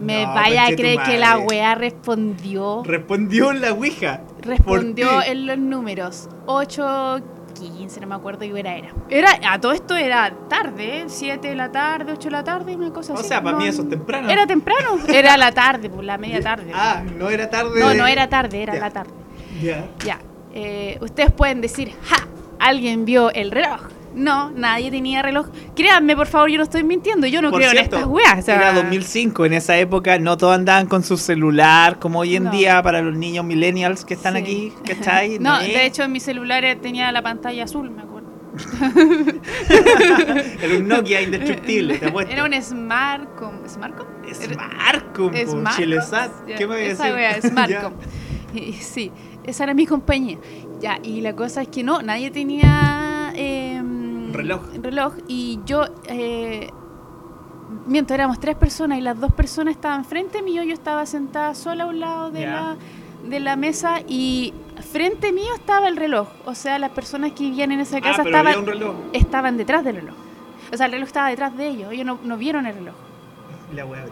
Me No, vaya a creer que la weá respondió. Respondió la Ouija. Respondió ¿Por en los números. 8, 15, no me acuerdo qué hora era. Era, a todo esto era tarde, 7 de la tarde, 8 de la tarde, una cosa O así. sea, para No, mí eso es temprano. Era temprano, <laughs> era la tarde, pues la media tarde. Ah, no era tarde. No, no era tarde, era la tarde. Ya. Ya. Eh, ustedes pueden decir, ¡ja! ¿Alguien vio el reloj? No, nadie tenía reloj. Créanme, por favor, yo no estoy mintiendo. Yo no Por creo cierto, en estas weas. o sea, Era 2005, en esa época no todos andaban con su celular como hoy en No. día para los niños millennials que están Sí. aquí, ¿cachai? <laughs> No, es- de hecho en mi celular eh, tenía la pantalla azul, me acuerdo. <laughs> Era un Nokia indestructible, te apuesto. Era un Smartcom. ¿Smartcom? Smartcom, Smartcom. Chilesat. Ya, ¿Qué me voy a esa decir? wea, <laughs> Ya. Smartcom. Y- Sí, esa era mi compañía. Ya, y la cosa es que no, nadie tenía em, Reloj. reloj y yo, eh, mientras éramos tres personas y las dos personas estaban frente mío, yo estaba sentada sola a un lado de, la, de la mesa y frente mío estaba el reloj. O sea, las personas que vivían en esa Ah, casa estaban, estaban detrás del reloj. O sea, el reloj estaba detrás de ellos, ellos no, no vieron el reloj. La wea.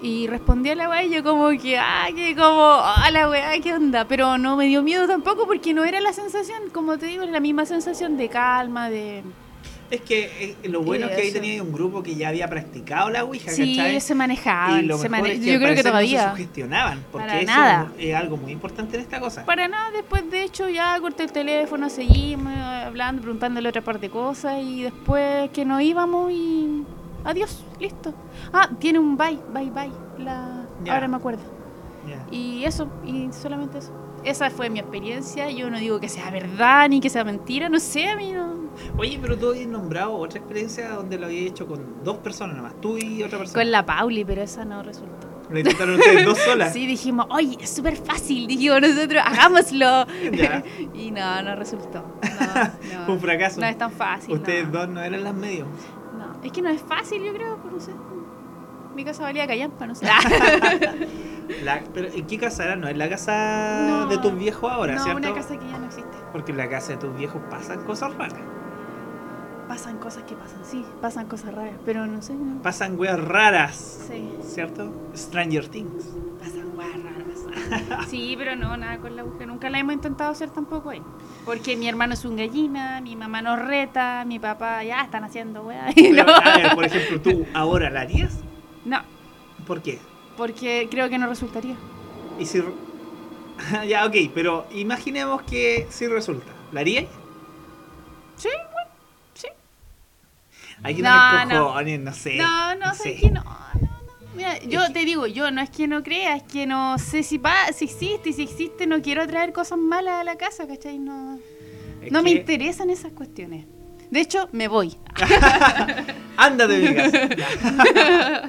Y respondí a la weá y yo como que, ah, que como, ah, la weá, qué onda. Pero no me dio miedo tampoco porque no era la sensación, como te digo, era la misma sensación de calma, de... Es que eh, lo bueno es que ahí tenía un grupo que ya había practicado la Ouija, Sí, ¿cachai? se manejaban. y lo se mane- es que yo creo que no todavía. se sugestionaban, porque Para eso nada. es algo muy importante en esta cosa. Para nada, después de hecho ya corté el teléfono, seguimos eh, hablando, preguntándole otra parte de cosas y después que nos íbamos y adiós, listo. Ah, tiene un bye, bye, bye, la... Ahora me acuerdo. Y eso, y solamente eso. Esa fue mi experiencia, yo no digo que sea verdad ni que sea mentira, no sé, a mí no... Oye, pero tú habías nombrado otra experiencia donde lo habías hecho con dos personas nomás, tú y otra persona. Con la Pauli, pero esa no resultó. Lo intentaron ustedes dos solas. <laughs> Sí, dijimos, oye, es súper fácil, dijimos nosotros, hagámoslo. <laughs> Ya. <laughs> y no, no resultó. No, no. Fue un fracaso. No es tan fácil. Ustedes no. dos no eran las medios. Es que no es fácil, yo creo, no sé. Mi casa valía callampa, no sé. <laughs> <laughs> La- pero ¿en qué casa era? No es la casa No. de tus viejos ahora, no, ¿cierto? una casa que ya no existe. Porque en la casa de tus viejos pasan cosas raras. Pasan cosas que pasan, sí, pasan cosas raras, pero no sé. No. Pasan weas raras, Sí, ¿cierto? Stranger Things. <laughs> Sí, pero no, nada con la Ouija. Nunca la hemos intentado hacer tampoco ahí. Porque mi hermano es un gallina, mi mamá nos reta, mi papá ya están haciendo weá. <laughs> Pero, no. a ver, por ejemplo, ¿tú ahora la harías? No, ¿Por qué? porque creo que no resultaría. Y si... <laughs> ya, ok, pero imaginemos que sí resulta. ¿La harías? Sí, bueno, sí. Hay que No, tener no. no sé. No, no, sé. que no. Mira, yo Es te digo, yo no es que no crea, es que no sé si, pa si existe y si existe no quiero traer cosas malas a la casa, ¿cachai? No, no me interesan esas cuestiones. De hecho, me voy. <laughs> Ándate de mi casa. <laughs> Ya.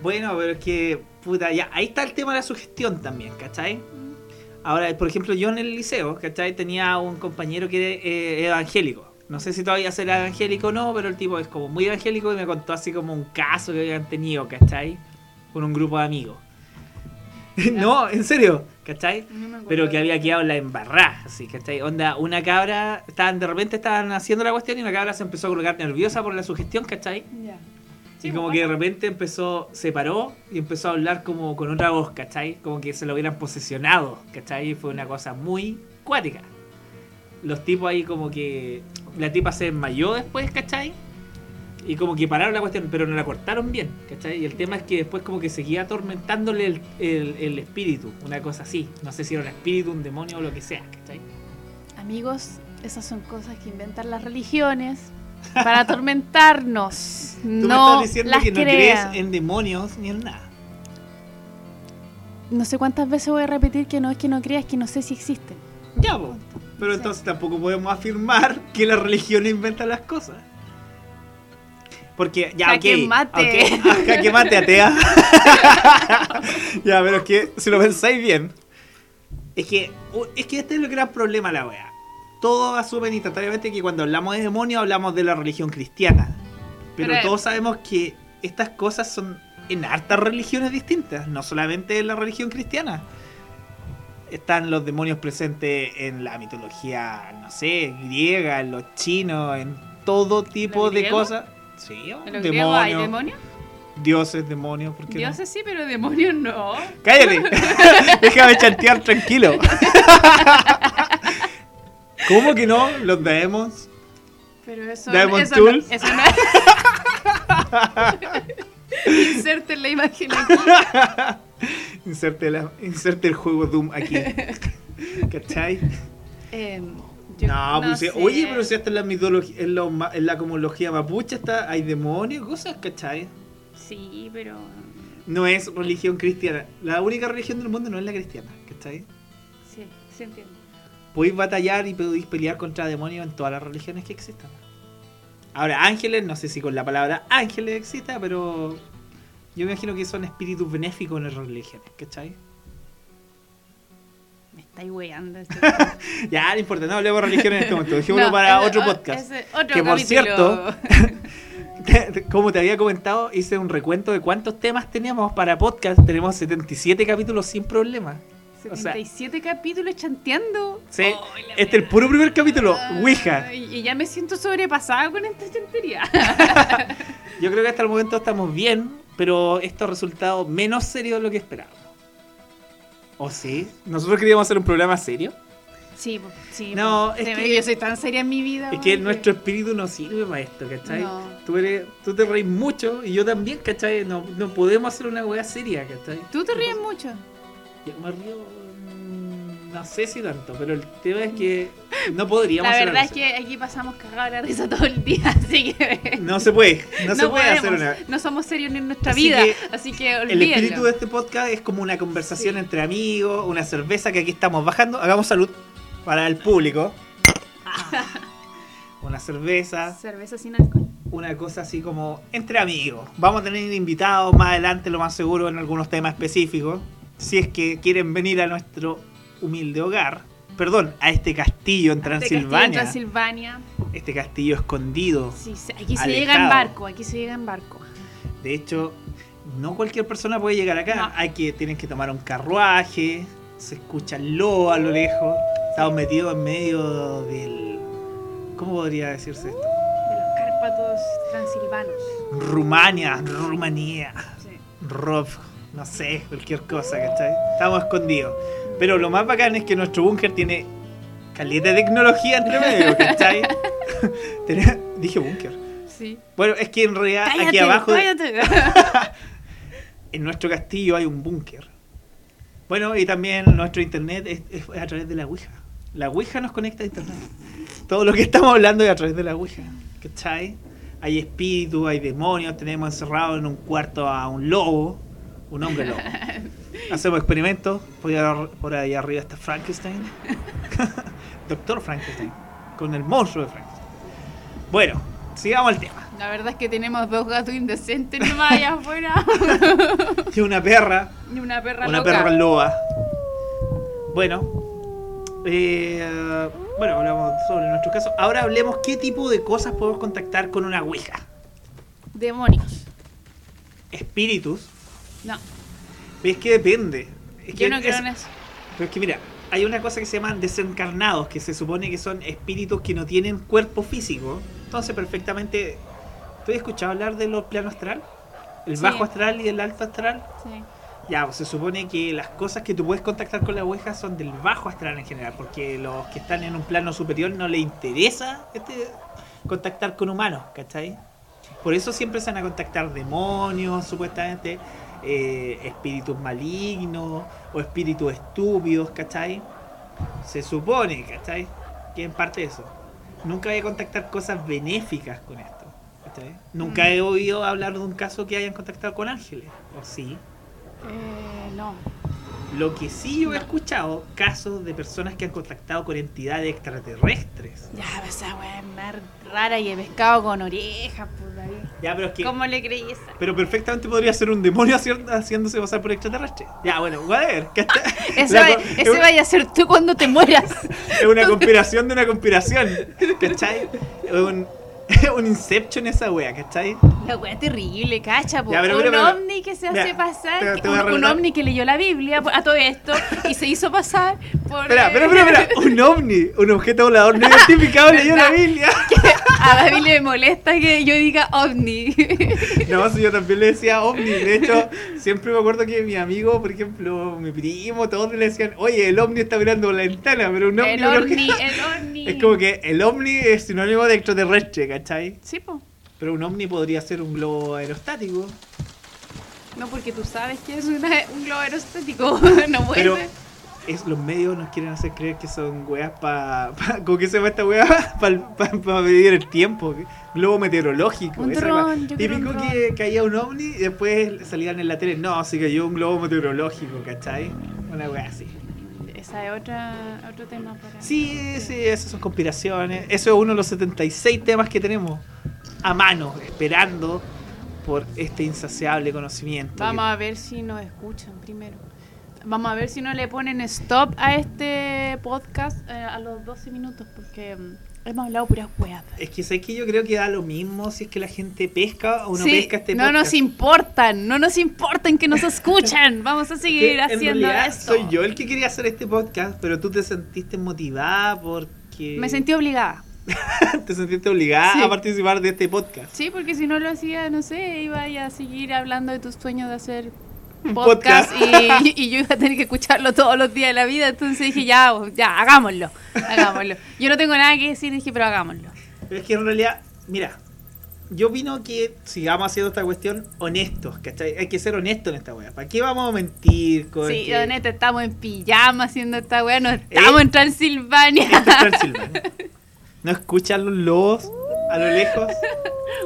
bueno, pero es que, puta, ya, ahí está el tema de la sugestión también, ¿cachai? Ahora, por ejemplo, yo en el liceo, ¿cachai? Tenía un compañero que era eh, evangélico. No sé si todavía será evangélico o no, pero el tipo es como muy evangélico y me contó así como un caso que habían tenido, ¿cachai? Con un grupo de amigos. <laughs> no, en serio, ¿cachai? No. Pero que había quedado en la embarrada, así, ¿cachai? Onda, una cabra, estaban, de repente estaban haciendo la cuestión y una cabra se empezó a colocar nerviosa por la sugestión, ¿cachai? Ya. y Sí, como pues, que de repente empezó, se paró y empezó a hablar como con otra voz, ¿cachai? Como que se lo hubieran posesionado, ¿cachai? Y fue una cosa muy cuática. Los tipos ahí como que... La tipa se desmayó después, ¿cachai? Y como que pararon la cuestión, pero no la cortaron bien, ¿cachai? Y el tema es que después como que seguía atormentándole el, el- el espíritu, una cosa así. No sé si era un espíritu, un demonio o lo que sea, ¿cachai? Amigos, esas son cosas que inventan las religiones para atormentarnos. <laughs> Tú me no estás diciendo las que no crean. crees en demonios ni en nada. No sé cuántas veces voy a repetir que no es que no creas, que no sé si existen. Ya, po. Pero entonces tampoco podemos afirmar <laughs> que la religión inventa las cosas. Porque, ya, Jaque ok. mate. ok, <laughs> ah, jaque mate, atea. <laughs> ya, pero es que si lo pensáis bien, es que, es que este es el gran problema la wea. Todos asumen instantáneamente que cuando hablamos de demonios hablamos de la religión cristiana. Pero, Pero- todos sabemos que estas cosas son en hartas religiones distintas, no solamente en la religión cristiana. Están los demonios presentes en la mitología, no sé, griega, en los chinos, en todo tipo ¿En de cosas. Sí, ¿En los griegos hay demonios, demonios? dioses, demonios, ¿por qué no? Dioses sí, pero demonios no. ¡Cállate! <laughs> Déjame chantear tranquilo. <laughs> ¿Cómo que no? Los daemos. Pero eso, Diamond eso Tools. no. Eso no <laughs> Inserte la imagen aquí. <laughs> Inserte, la- inserte el juego Doom aquí. <laughs> ¿Cachai? Yo no, pues, sé. oye, pero si hasta en la mitología, en la, en la cosmología mapuche está, hay demonios, cosas, ¿cachai? Sí, pero. No es religión cristiana. La única religión del mundo no es la cristiana, ¿cachai? Sí, sí entiendo. Podéis batallar y podéis pelear contra demonios en todas las religiones que existan. Ahora, ángeles, no sé si con la palabra ángeles exista, pero yo me imagino que son espíritus benéficos en las religiones, ¿cachai? Me estáis weando. este- <laughs> Ya, no importa, no hablemos de religión en este momento, dejémoslo No, para otro podcast. otro Que, por capítulo. cierto, <laughs> <laughs> Como te había comentado, hice un recuento de cuántos temas teníamos para podcast. Tenemos 77 capítulos sin problema. O sea, 77 capítulos chanteando. Sí, este es el puro primer capítulo, Ouija. Y ya me siento sobrepasada con esta chantería. Yo creo que hasta el momento estamos bien, pero esto ha resultado menos serio de lo que esperábamos. ¿O sí? ¿Nosotros queríamos hacer un programa serio? Sí, sí. No, es que- yo soy tan seria en mi vida. Es que nuestro espíritu no sirve para esto, ¿cachai? No. Tú, eres, tú te reís mucho y yo también, ¿cachai? No, no podemos hacer una weá seria, ¿cachai? Tú te ríes mucho. Yo me río, no sé si tanto, pero el tema es que no podríamos La verdad es que aquí pasamos cagados de la risa todo el día, <laughs> así que. No se puede, no, se puede hacer una... No somos serios ni en nuestra Así vida, que así que El olvídenlo. espíritu de este podcast es como una conversación Sí. entre amigos, una cerveza que aquí estamos bajando. Hagamos salud para el público. <laughs> Una cerveza, Cerveza sin alcohol. una cosa así como entre amigos. Vamos a tener invitados más adelante, lo más seguro, en algunos temas específicos. Si es que quieren venir a nuestro humilde hogar. Perdón, a este castillo en Este castillo en Transilvania. Transilvania. Este castillo escondido. Sí, aquí se Alejado. llega en barco, aquí se llega en barco. De hecho, no cualquier persona puede llegar acá. No. Hay que tienen que tomar un carruaje. Se escucha el lobo a lo lejos. Estamos metidos en medio del. ¿Cómo podría decirse esto? De los Cárpatos transilvanos. Rumania, Rumanía, Sí. Rob. no sé, cualquier cosa, ¿cachai? Estamos escondidos. Pero lo más bacán es que nuestro búnker tiene caleta de tecnología entre medio, ¿cachai? <laughs> Tenía- dije búnker. Sí. Bueno, es que en realidad aquí abajo, cállate. <laughs> en nuestro castillo hay un búnker. Bueno, y también nuestro internet es, es a través de la Ouija. La Ouija nos conecta a internet. Todo lo que estamos hablando es a través de la Ouija. ¿Cachai? Hay espíritus, hay demonios, tenemos encerrado en un cuarto a un lobo, un hombre lobo. <laughs> Hacemos experimentos, por ahí, por ahí arriba está Frankenstein. <laughs> Doctor Frankenstein, con el monstruo de Frankenstein. Bueno, sigamos al tema. La verdad es que tenemos dos gatos indecentes nomás allá afuera. <laughs> Y una perra y una perra una loca. perra loba. Bueno, eh, bueno, hablamos sobre nuestro caso. Ahora hablemos qué tipo de cosas podemos contactar con una Ouija. Demonios. Espíritus. No, Es que depende. Es que yo no creo es- en eso. Pero es que mira, hay una cosa que se llaman desencarnados, que se supone que son espíritus que no tienen cuerpo físico. Entonces, perfectamente. ¿Tú has escuchado hablar de los planos astral? El Sí. bajo astral y el alto astral. Sí. Ya, pues se supone que las cosas que tú puedes contactar con la Ouija son del bajo astral en general, porque los que están en un plano superior no les interesa este, contactar con humanos, ¿cachai? Por eso siempre se van a contactar demonios, supuestamente, eh, espíritus malignos o espíritus estúpidos, ¿cachai? Se supone, ¿cachai? Que en parte eso. Nunca voy a contactar cosas benéficas con esto. ¿cachai? Nunca Mm. he oído hablar de un caso que hayan contactado con ángeles, ¿o sí? Eh, no. Lo que sí yo he No. escuchado, casos de personas que han contactado con entidades extraterrestres. Ya, pues, esa weá es más rara y he pescado con orejas, pues David. Ya, pero es que. ¿Cómo le creí esa? Pero perfectamente podría ser un demonio haciéndose pasar por extraterrestre. Ya, bueno, whatever. <laughs> <laughs> Ese, es ese vaya a ser tú cuando te mueras. <laughs> Es una conspiración de una conspiración. ¿Cachai? Es un, <laughs> un inception esa wea, ¿cachai? La weá terrible, cacha, po. Ya, pero un pero- ovni que se mira, hace pasar, te- te un, un ovni que leyó la Biblia a todo esto y se hizo pasar por... Espera, espera, espera, <laughs> espera. Un ovni, un objeto volador no identificado <laughs> leyó la. Biblia. A David le molesta que yo diga ovni. No, si yo también le decía ovni. De hecho, siempre me acuerdo que mi amigo, por ejemplo, mi primo, todos le decían, oye, el ovni está mirando por la ventana, pero un ovni. el ovni, el ovni. Es como que el ovni es sinónimo de extraterrestre, ¿cachai? Sí, po. Pero un ovni podría ser un globo aerostático. No, porque tú sabes que es una- un globo aerostático. <laughs> no puede Pero ser. es, los medios nos quieren hacer creer que son weas para. Pa, ¿Cómo que se llama esta wea? <laughs> Para medir el tiempo. Globo meteorológico. Un esa dron, yo Típico un que caía un ovni y después salían en la tele. No, así cayó un globo meteorológico, ¿cachai? Una wea así. Esa es otra, otro tema para... Sí, sí, esas son conspiraciones. Eso es uno de los 76 temas que tenemos a mano, esperando por este insaciable conocimiento. Vamos a ver si nos escuchan primero. Vamos a ver si no le ponen stop a este podcast eh, a los 12 minutos porque mm, hemos hablado puras weas. Es que sé que yo creo que da lo mismo si es que la gente pesca o no Sí, pesca este no podcast. nos importan, no nos importan que nos <laughs> escuchan. Vamos a seguir en haciendo realidad esto. soy yo el que quería hacer este podcast, pero tú te sentiste motivada porque... Me sentí obligada. <laughs> te sentiste obligada Sí. a participar de este podcast. Sí, porque si no lo hacía, no sé, iba a seguir hablando de tus sueños de hacer podcast, podcast. Y, y yo iba a tener que escucharlo todos los días de la vida. Entonces dije, ya, ya, hagámoslo, hagámoslo. Yo no tengo nada que decir, dije, pero hagámoslo. Pero es que en realidad, mira, yo opino que sigamos haciendo esta cuestión honestos, ¿cachai? Hay que ser honestos en esta wea. ¿Para qué vamos a mentir con Sí, que- neta, estamos en pijama haciendo esta weá, no estamos ¿Eh? en Transilvania. Esto es Transilvania. ¿No escuchan los lobos a lo lejos?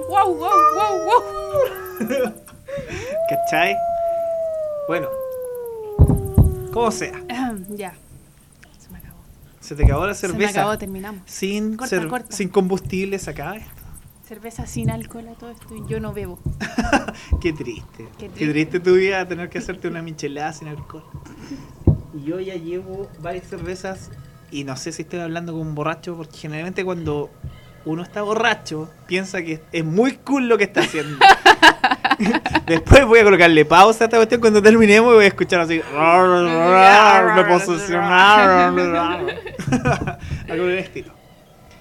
wow, wow, wow, wow. ¿Cachai? Bueno, como sea, ya. Se me acabó. se te acabó la Se me cerveza. acabó, terminamos. sin, Corta, cer- corta. sin combustible se acaba esto. Cerveza sin alcohol a todo esto y yo no bebo. <laughs> Qué triste. Qué Qué triste. triste tu vida tener que hacerte una michelada sin alcohol. Y yo ya llevo varias cervezas y no sé si estoy hablando con un borracho porque generalmente cuando uno está borracho piensa que es muy cool lo que está haciendo. <laughs> <laughs> Después voy a colocarle pausa a esta cuestión cuando terminemos y voy a escuchar así. <laughs> Me posicionaron. <laughs> Algo del estilo.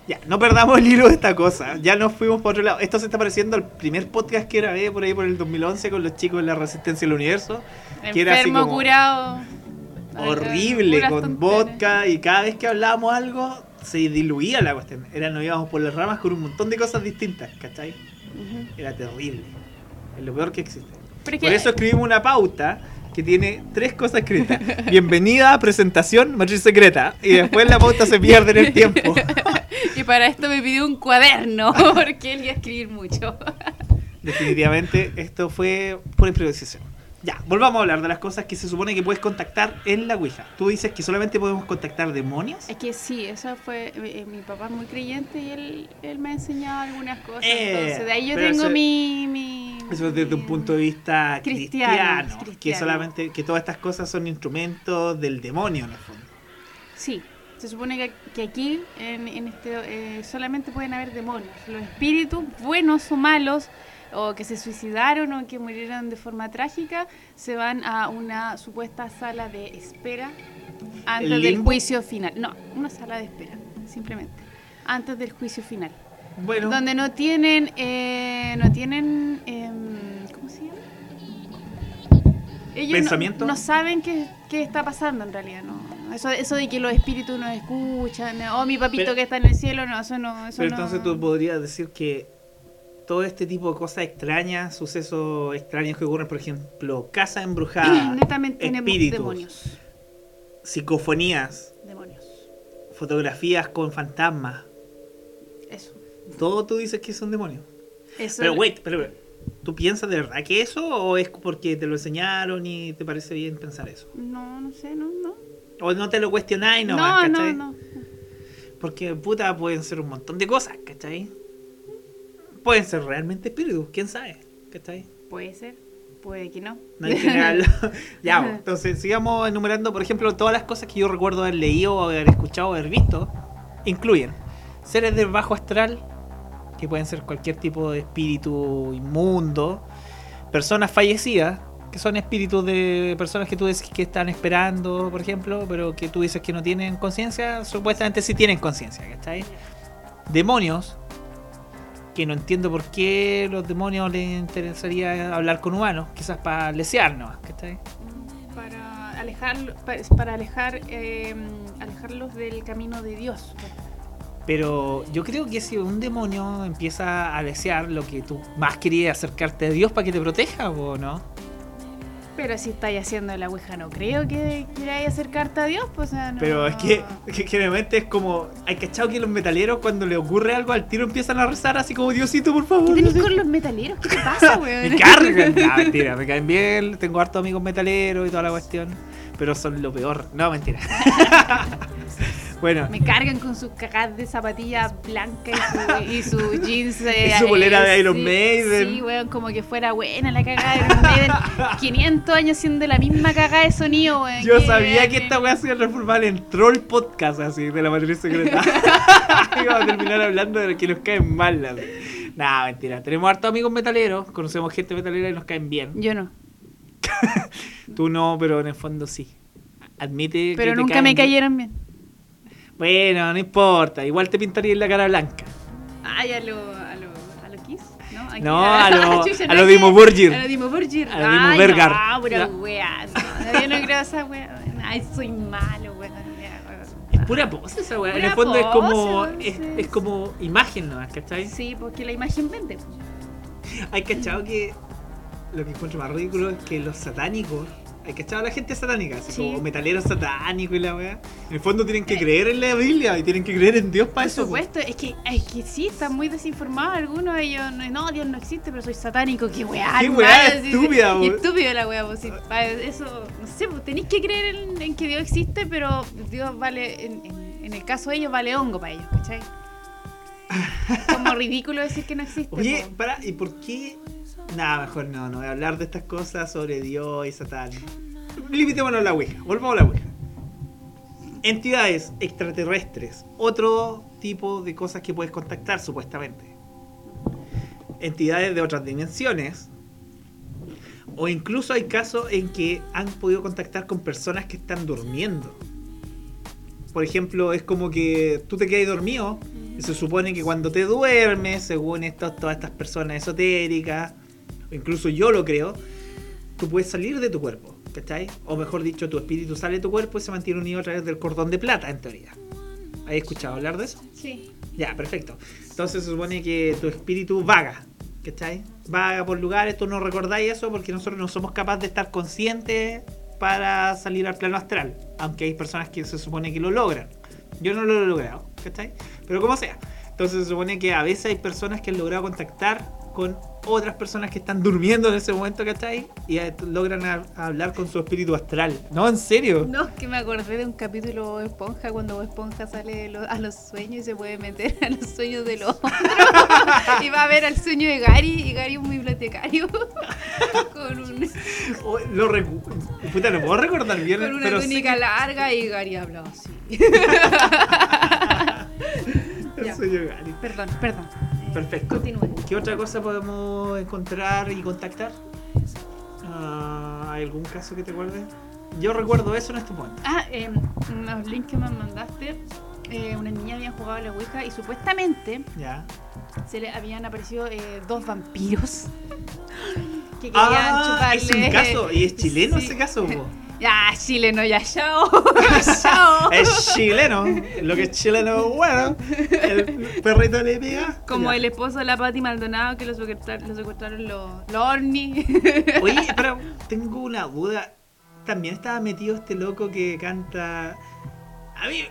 Ya, no perdamos el hilo de esta cosa. Ya nos fuimos por otro lado. Esto se está pareciendo al primer podcast que grabé por ahí por el 2011 con los chicos de la Resistencia del Universo. Que era así Enfermo, como curado. horrible, Puras con tonteras. vodka y cada vez que hablábamos algo se diluía la cuestión. Era, nos íbamos por las ramas con un montón de cosas distintas, ¿cachai? Ujú. Era terrible. Es lo peor que existe. Es Por eso escribimos una pauta que tiene tres cosas escritas. <laughs> Bienvenida, presentación, matriz secreta. Y después la pauta se pierde en el tiempo. <laughs> Y para esto me pidió un cuaderno, <laughs> porque él iba a escribir mucho. Definitivamente esto fue pura improvisación. Ya, volvamos a hablar de las cosas que se supone que puedes contactar en la Ouija. Tú dices que solamente podemos contactar demonios. Es que sí, eso fue. eh, mi papá es muy creyente y él, él me ha enseñado algunas cosas. Eh, entonces, de ahí yo tengo mi, mi. Eso es desde un punto de vista Cristiano, cristiano, que solamente que todas estas cosas son instrumentos del demonio en el fondo. Sí, se supone que, que aquí en, en este eh, solamente pueden haber demonios. Los espíritus, buenos o malos, o que se suicidaron o que murieron de forma trágica, se van a una supuesta sala de espera antes ¿El del juicio final. No, una sala de espera, simplemente. Antes del juicio final. Bueno, Donde no tienen, eh, no tienen, em, ¿cómo se llama? Ellos no- ¿Pensamiento? No, saben qué, qué está pasando en realidad, no. Eso, eso de que los espíritus nos escuchan, o mi papito Pero- que está en el cielo, no, eso no. Eso pero no- entonces tú podrías decir que todo este tipo de cosas extrañas, sucesos extraños que ocurren, por ejemplo, casa embrujada, <clears throat> Netamente espíritus, demonios. psicofonías, Demonios. fotografías con fantasmas. Todo tú dices que son demonios. eso Pero wait, pero, pero, ¿tú piensas de verdad que eso o es porque te lo enseñaron y te parece bien pensar eso? No, no sé, no, no. O no te lo cuestionáis No, nomás, no, ¿cachai? no. Porque puta pueden ser un montón de cosas, ¿cachai? Pueden ser realmente espíritus, quién sabe, ¿cachai? Puede ser, puede que no. No hay que negarlo. <laughs> ya, bueno, entonces sigamos enumerando, por ejemplo, todas las cosas que yo recuerdo haber leído, haber escuchado, haber visto. Incluyen seres del bajo astral, que pueden ser cualquier tipo de espíritu inmundo, personas fallecidas, que son espíritus de personas que tú dices que están esperando, por ejemplo, pero que tú dices que no tienen conciencia, supuestamente sí tienen conciencia, ¿cachai? Demonios, que no entiendo por qué los demonios les interesaría hablar con humanos, quizás para lesearnos, ¿cachai? para alejar para, alejar eh, alejarlos del camino de Dios Pero yo creo que si un demonio empieza a desear lo que tú más querías acercarte a Dios para que te proteja, ¿o no? pero si estáis haciendo la ouija no creo que queráis acercarte a Dios pues o sea, no. Pero es que, que generalmente es como. Hay cachado que los metaleros, cuando le ocurre algo al tiro, empiezan a rezar así como Diosito, por favor. ¿qué tenés no sé". con los metaleros? ¿qué te pasa <laughs> weón? Me cargan. <laughs> No, mentira, me caen bien. Tengo hartos amigos metaleros y toda la cuestión. Pero son lo peor. No, mentira. <laughs> bueno, me cargan con sus cagadas de zapatilla blanca y su, y su <laughs> jeans eh, Y su bolera de eh, Iron sí, Maiden. sí weón como que fuera buena la cagada de Iron Maiden <laughs> 500 años haciendo la misma cagada de sonido weón yo sabía weón, que esta weá se iba a transformar en troll podcast así, de la matriz secreta. <laughs> Íbamos a terminar hablando de que nos caen mal. las- Nah, mentira. Tenemos hartos amigos metaleros, conocemos gente metalera y nos caen bien. yo no Tú no, pero en el fondo sí. Admite que pero nunca caen me bien. cayeron bien Bueno, no importa. Igual te pintaría en la cara blanca. Ay, a lo, a lo, a lo Kiss, ¿no? Aquí- No, a lo- <laughs> Chucha, a lo. Dimo Borgir. A lo Dimo Borgir. A lo Dimo Ay. No, pura wea. No, yo <laughs> no creo esa wea. Ay, soy malo, wea. Es pura pose esa weá. En el fondo es como, es como imagen nomás, ¿cachai? Sí, porque la imagen vende. Hay cachado que lo que encuentro más ridículo es que los satánicos. Hay cachado a la gente satánica, así Sí. como metaleros satánicos y la weá. En el fondo tienen que creer en la Biblia y tienen que creer en Dios para Por eso. po. supuesto, es que, es que sí, están muy desinformados algunos de ellos. No, Dios no existe, pero soy satánico. Qué weá. Qué weá estúpida, po. estúpida la weá, pues, sí, Eso, no sé, pues tenéis que creer en, en que Dios existe, pero Dios vale, en, en- en el caso de ellos, vale hongo para ellos, ¿cachai? <laughs> Como ridículo decir que no existe. Oye, para, ¿y por qué? Nada, mejor no, no voy a hablar de estas cosas sobre Dios y Satán. Limitémonos a la Ouija, volvamos a la Ouija. Entidades extraterrestres, otro tipo de cosas que puedes contactar supuestamente. Entidades de otras dimensiones. O incluso hay casos en que han podido contactar con personas que están durmiendo. Por ejemplo, es como que tú te quedas dormido Y se supone que cuando te duermes, según estos, todas estas personas esotéricas, incluso yo lo creo, tú puedes salir de tu cuerpo, ¿cachai? O mejor dicho, tu espíritu sale de tu cuerpo y se mantiene unido a través del cordón de plata, en teoría. ¿Has escuchado hablar de eso? Sí. Ya, perfecto. Entonces se supone que tu espíritu vaga, ¿cachai? Vaga por lugares, tú no recordáis eso porque nosotros no somos capaces de estar conscientes para salir al plano astral. Aunque hay personas que se supone que lo logran. Yo no lo he logrado, ¿cachai? Pero como sea. Entonces se supone que a veces hay personas que han logrado contactar con otras personas que están durmiendo en ese momento, ¿cachai? Y eh, logran a- hablar con su espíritu astral. No, en serio. No, que me acordé de un capítulo de Esponja cuando Esponja sale lo- a los sueños y se puede meter a los sueños de los otros. <laughs> y va a ver al sueño de Gary y Gary es un bibliotecario <laughs> con, un- Oh, Lo recu- Puta, no puedo recordar bien, con una pero túnica larga y Gary habla así. <laughs> el Ya. sueño de Gary. Perdón, perdón. Perfecto. Continúe. ¿Qué otra cosa podemos encontrar y contactar? Ah, ¿Hay algún caso que te acuerdes? Yo recuerdo eso en este momento. Ah, eh, unos links que me mandaste. eh, una niña había jugado a la Ouija y supuestamente Ya. se le habían aparecido eh, dos vampiros <laughs> que querían Ah, chuparle. es un caso. ¿Y es chileno Sí. ese caso? <laughs> po? Ya, chileno, ya, chao. <laughs> chao. Es chileno. Lo que es chileno, bueno. El perrito le pega. Como Ya. el esposo de la Patti Maldonado que lo secuestraron, lo secuestraron los, los Orni. <laughs> Oye, pero <laughs> tengo una duda. También estaba metido este loco que canta. A mí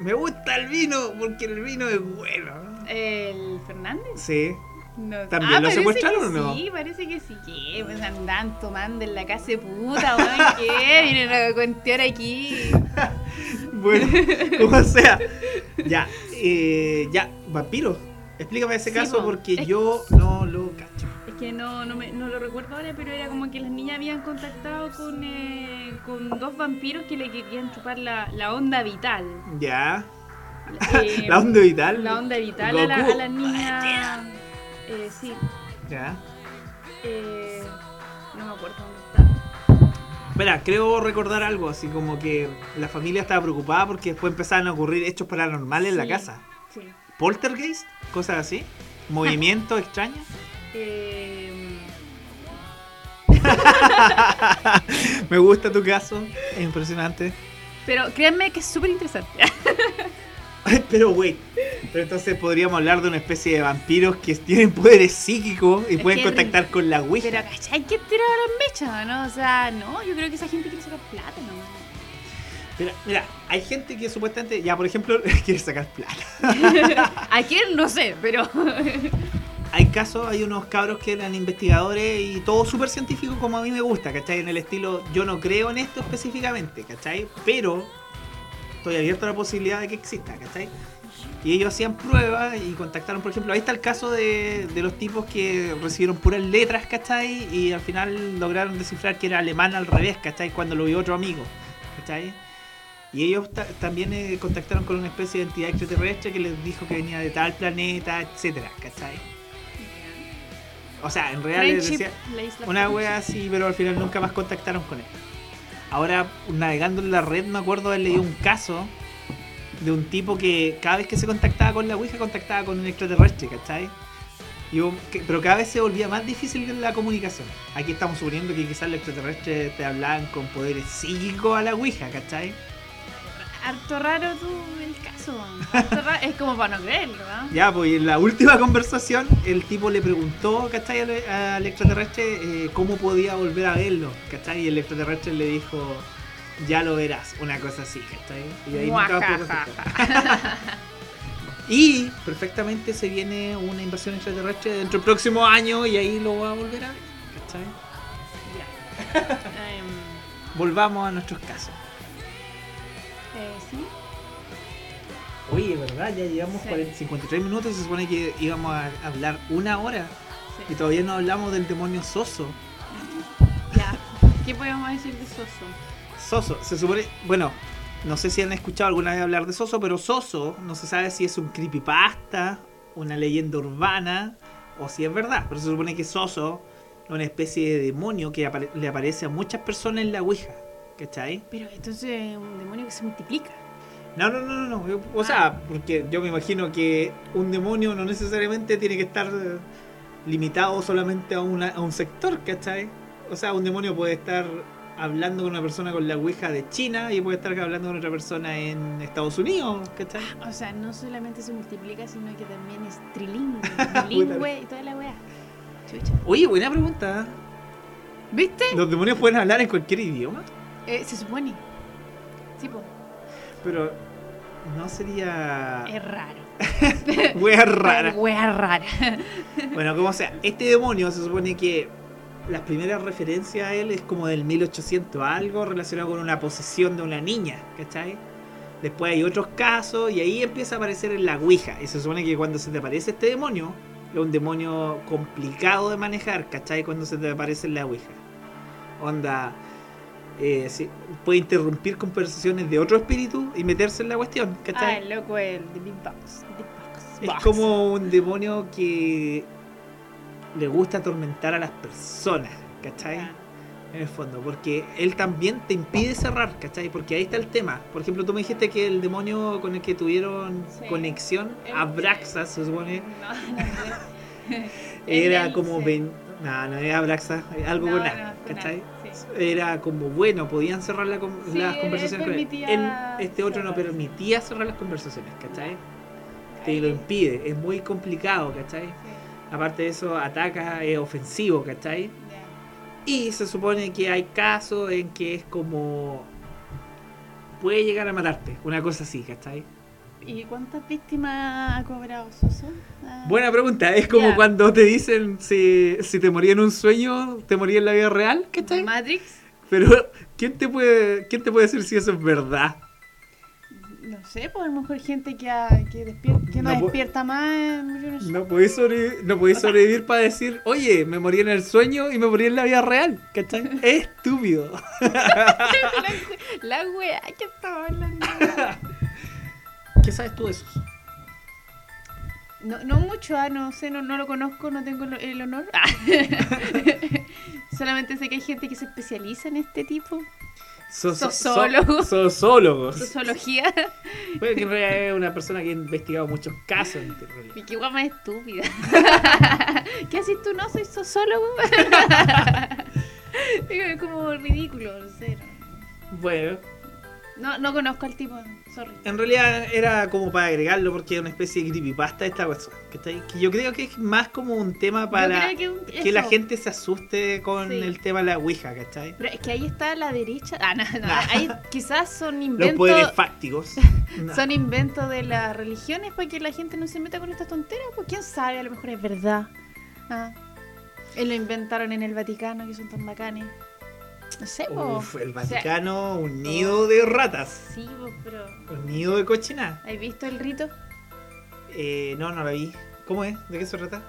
me gusta el vino porque el vino es bueno. ¿El Fernández? Sí. No. ¿También lo parece secuestraron que o no? Sí, parece que sí. ¿Qué? Pues andan tomando en la casa de puta, weón. ¿Qué? Vienen a cuentear aquí. <laughs> Bueno, como sea. Ya, eh, ya, vampiro. Explícame ese Sí, caso po. porque Es- yo no lo cacho. Es que no, no, me, no lo recuerdo ahora, pero era como que las niñas habían contactado con, eh, con dos vampiros que le querían chupar la, la onda vital. Ya. Eh, <laughs> La onda vital. La onda vital a, la, Goku. a las niñas. Eh, sí. Ya. Eh, no me acuerdo dónde está. Mira, creo recordar algo así como que la familia estaba preocupada porque después empezaron a ocurrir hechos paranormales en la casa. Sí. Poltergeist, cosas así. Movimientos <laughs> extraños. Eh, <laughs> Me gusta tu caso, es impresionante. pero créanme que es súper interesante. <laughs> <laughs> Ay, Pero, güey, pero entonces podríamos hablar de una especie de vampiros que tienen poderes psíquicos y pueden contactar con la Ouija. Pero, ¿cachai? que tirar las mechas, ¿no? O sea, no, yo creo que esa gente quiere sacar plata, ¿no? Mira, mira, hay gente que supuestamente, ya por ejemplo, <laughs> quiere sacar plata. <laughs> ¿A quién? No sé, pero. Hay casos, hay unos cabros que eran investigadores y todo súper científico como a mí me gusta, ¿cachai? En el estilo, yo no creo en esto específicamente, ¿cachai? Pero estoy abierto a la posibilidad de que exista, ¿cachai? Y ellos hacían pruebas y contactaron, por ejemplo, ahí está el caso de, de los tipos que recibieron puras letras, ¿cachai? Y al final lograron descifrar que era alemán al revés, ¿cachai? Cuando lo vio otro amigo, ¿cachai? Y ellos ta- también eh, contactaron con una especie de entidad extraterrestre que les dijo que venía de tal planeta, etcétera, ¿cachai? O sea, en realidad les decía una wea así, pero al final nunca más contactaron con él. Ahora, navegando en la red, me acuerdo haber leído un caso de un tipo que cada vez que se contactaba con la Ouija, contactaba con un extraterrestre, ¿cachai? Y pero cada vez se volvía más difícil la comunicación. Aquí estamos suponiendo que quizás los extraterrestres te hablaban con poderes psíquicos a la Ouija, ¿cachai? Harto raro tú el caso. Raro. Es como para no creerlo, ¿no? Ya, pues en la última conversación el tipo le preguntó, ¿cachai? Al, al extraterrestre eh, cómo podía volver a verlo, ¿cachai? Y el extraterrestre le dijo, ya lo verás, una cosa así, ¿cachai? Y ahí nunca. Y perfectamente se viene una invasión extraterrestre dentro del próximo año y ahí lo va a volver a ver, ¿cachai? Ya. <laughs> Volvamos a nuestros casos. Oye, ¿verdad? Ya llevamos Sí. 40 53 minutos, se supone que íbamos a hablar una hora y todavía no hablamos del demonio Soso. Ya. ¿Qué podemos decir de Soso? Soso, se supone, bueno, no sé si han escuchado alguna vez hablar de Soso, pero Soso no se sabe si es un creepypasta, una leyenda urbana o si es verdad, pero se supone que Soso es una especie de demonio que apare- le aparece a muchas personas en la Ouija, ¿cachai? Pero entonces es un demonio que se multiplica. No, no, no, no, no. O sea, porque yo me imagino que un demonio no necesariamente tiene que estar eh, limitado solamente a, una, a un sector, ¿cachai? O sea, un demonio puede estar hablando con una persona con la Ouija de China y puede estar hablando con otra persona en Estados Unidos, ¿cachai? O sea, no solamente se multiplica, sino que también es trilingüe, <laughs> bilingüe y toda la weá. Chucha. Oye, buena pregunta. ¿eh? ¿Viste? ¿Los demonios pueden hablar en cualquier idioma? Eh, se supone. Sí, po. Pero no sería... Es raro. <laughs> Wea rara. Wea rara. Bueno, como sea, este demonio se supone que las primeras referencias a él es como del 1800 algo relacionado con una posesión de una niña, ¿cachai? Después hay otros casos y ahí empieza a aparecer en la Ouija. Y se supone que cuando se te aparece este demonio, es un demonio complicado de manejar, ¿cachai? Cuando se te aparece en la Ouija. Onda, eh, sí, puede interrumpir conversaciones de otro espíritu y meterse en la cuestión, Ah, ¿cachai? el loco, el de Big Box. Es Box. como un demonio que le gusta atormentar a las personas, ¿cachai? Ah. En el fondo, porque él también te impide cerrar, ¿cachai? Porque ahí está el tema. Por ejemplo, tú me dijiste que el demonio con el que tuvieron Sí. conexión, El- Abraxas, se supone, <laughs> No, no sé. era como... Ven- No, no era Abraxas, algo No, con A, ¿cachai? Era como bueno, podían cerrar la con- Sí, las él conversaciones con él. permitía Él- Este otro no permitía cerrar las conversaciones, ¿cachai? Te lo impide, es muy complicado, ¿cachai? sí, Aparte de eso, ataca, es ofensivo, ¿cachai? ya. Y se supone que hay casos en que es como. puede llegar a matarte, una cosa así, ¿cachai? ¿Y cuántas víctimas ha cobrado Soso? Ah, Buena pregunta, es como cuando te dicen si, si te moría en un sueño, te moría en la vida real, ¿cachai? Matrix, Pero, ¿quién te puede, quién te puede decir si eso es verdad? no sé, pues a lo mejor gente que, ha- que, despier- que no, despierta más. no sé. No podéis sobrevivir, no podéis sobrevivir para decir, oye, me morí en el sueño y me morí en la vida real, ¿cachai? Es estúpido. <laughs> La wea que estaba hablando. ¿Qué sabes tú de eso? No, no mucho, ah, no sé, no, no lo conozco, no tengo el, honor. <laughs> <laughs> Solamente sé que hay gente que se especializa en este tipo. So- so-. Bueno, que en realidad es una persona que ha investigado muchos casos. en realidad. Y qué guapa estúpida. <laughs> ¿Qué haces tú? No, soy sociólogo. es como ridículo, no sé. Bueno, No, no conozco al tipo, sorry. en realidad era como para agregarlo porque es una especie de creepypasta esta cosa. Que yo creo que es más como un tema para que un- que la gente se asuste con Sí. el tema de la Ouija, ¿cachai? Pero es que ahí está la derecha. Ah, no, no. Ahí quizás son Los poderes inventos. fácticos. <laughs> Son inventos de las religiones para que la gente no se meta con estas tonteras. Pues quién sabe, a lo mejor es verdad. Ah. Y lo inventaron en el Vaticano, que son tan bacanes. No sé. Uf, el O sea, Vaticano, un nido de ratas. sí, pero. Un nido de cochina. ¿Has visto el rito? Eh, no, no la vi. ¿Cómo es? ¿De qué se trata?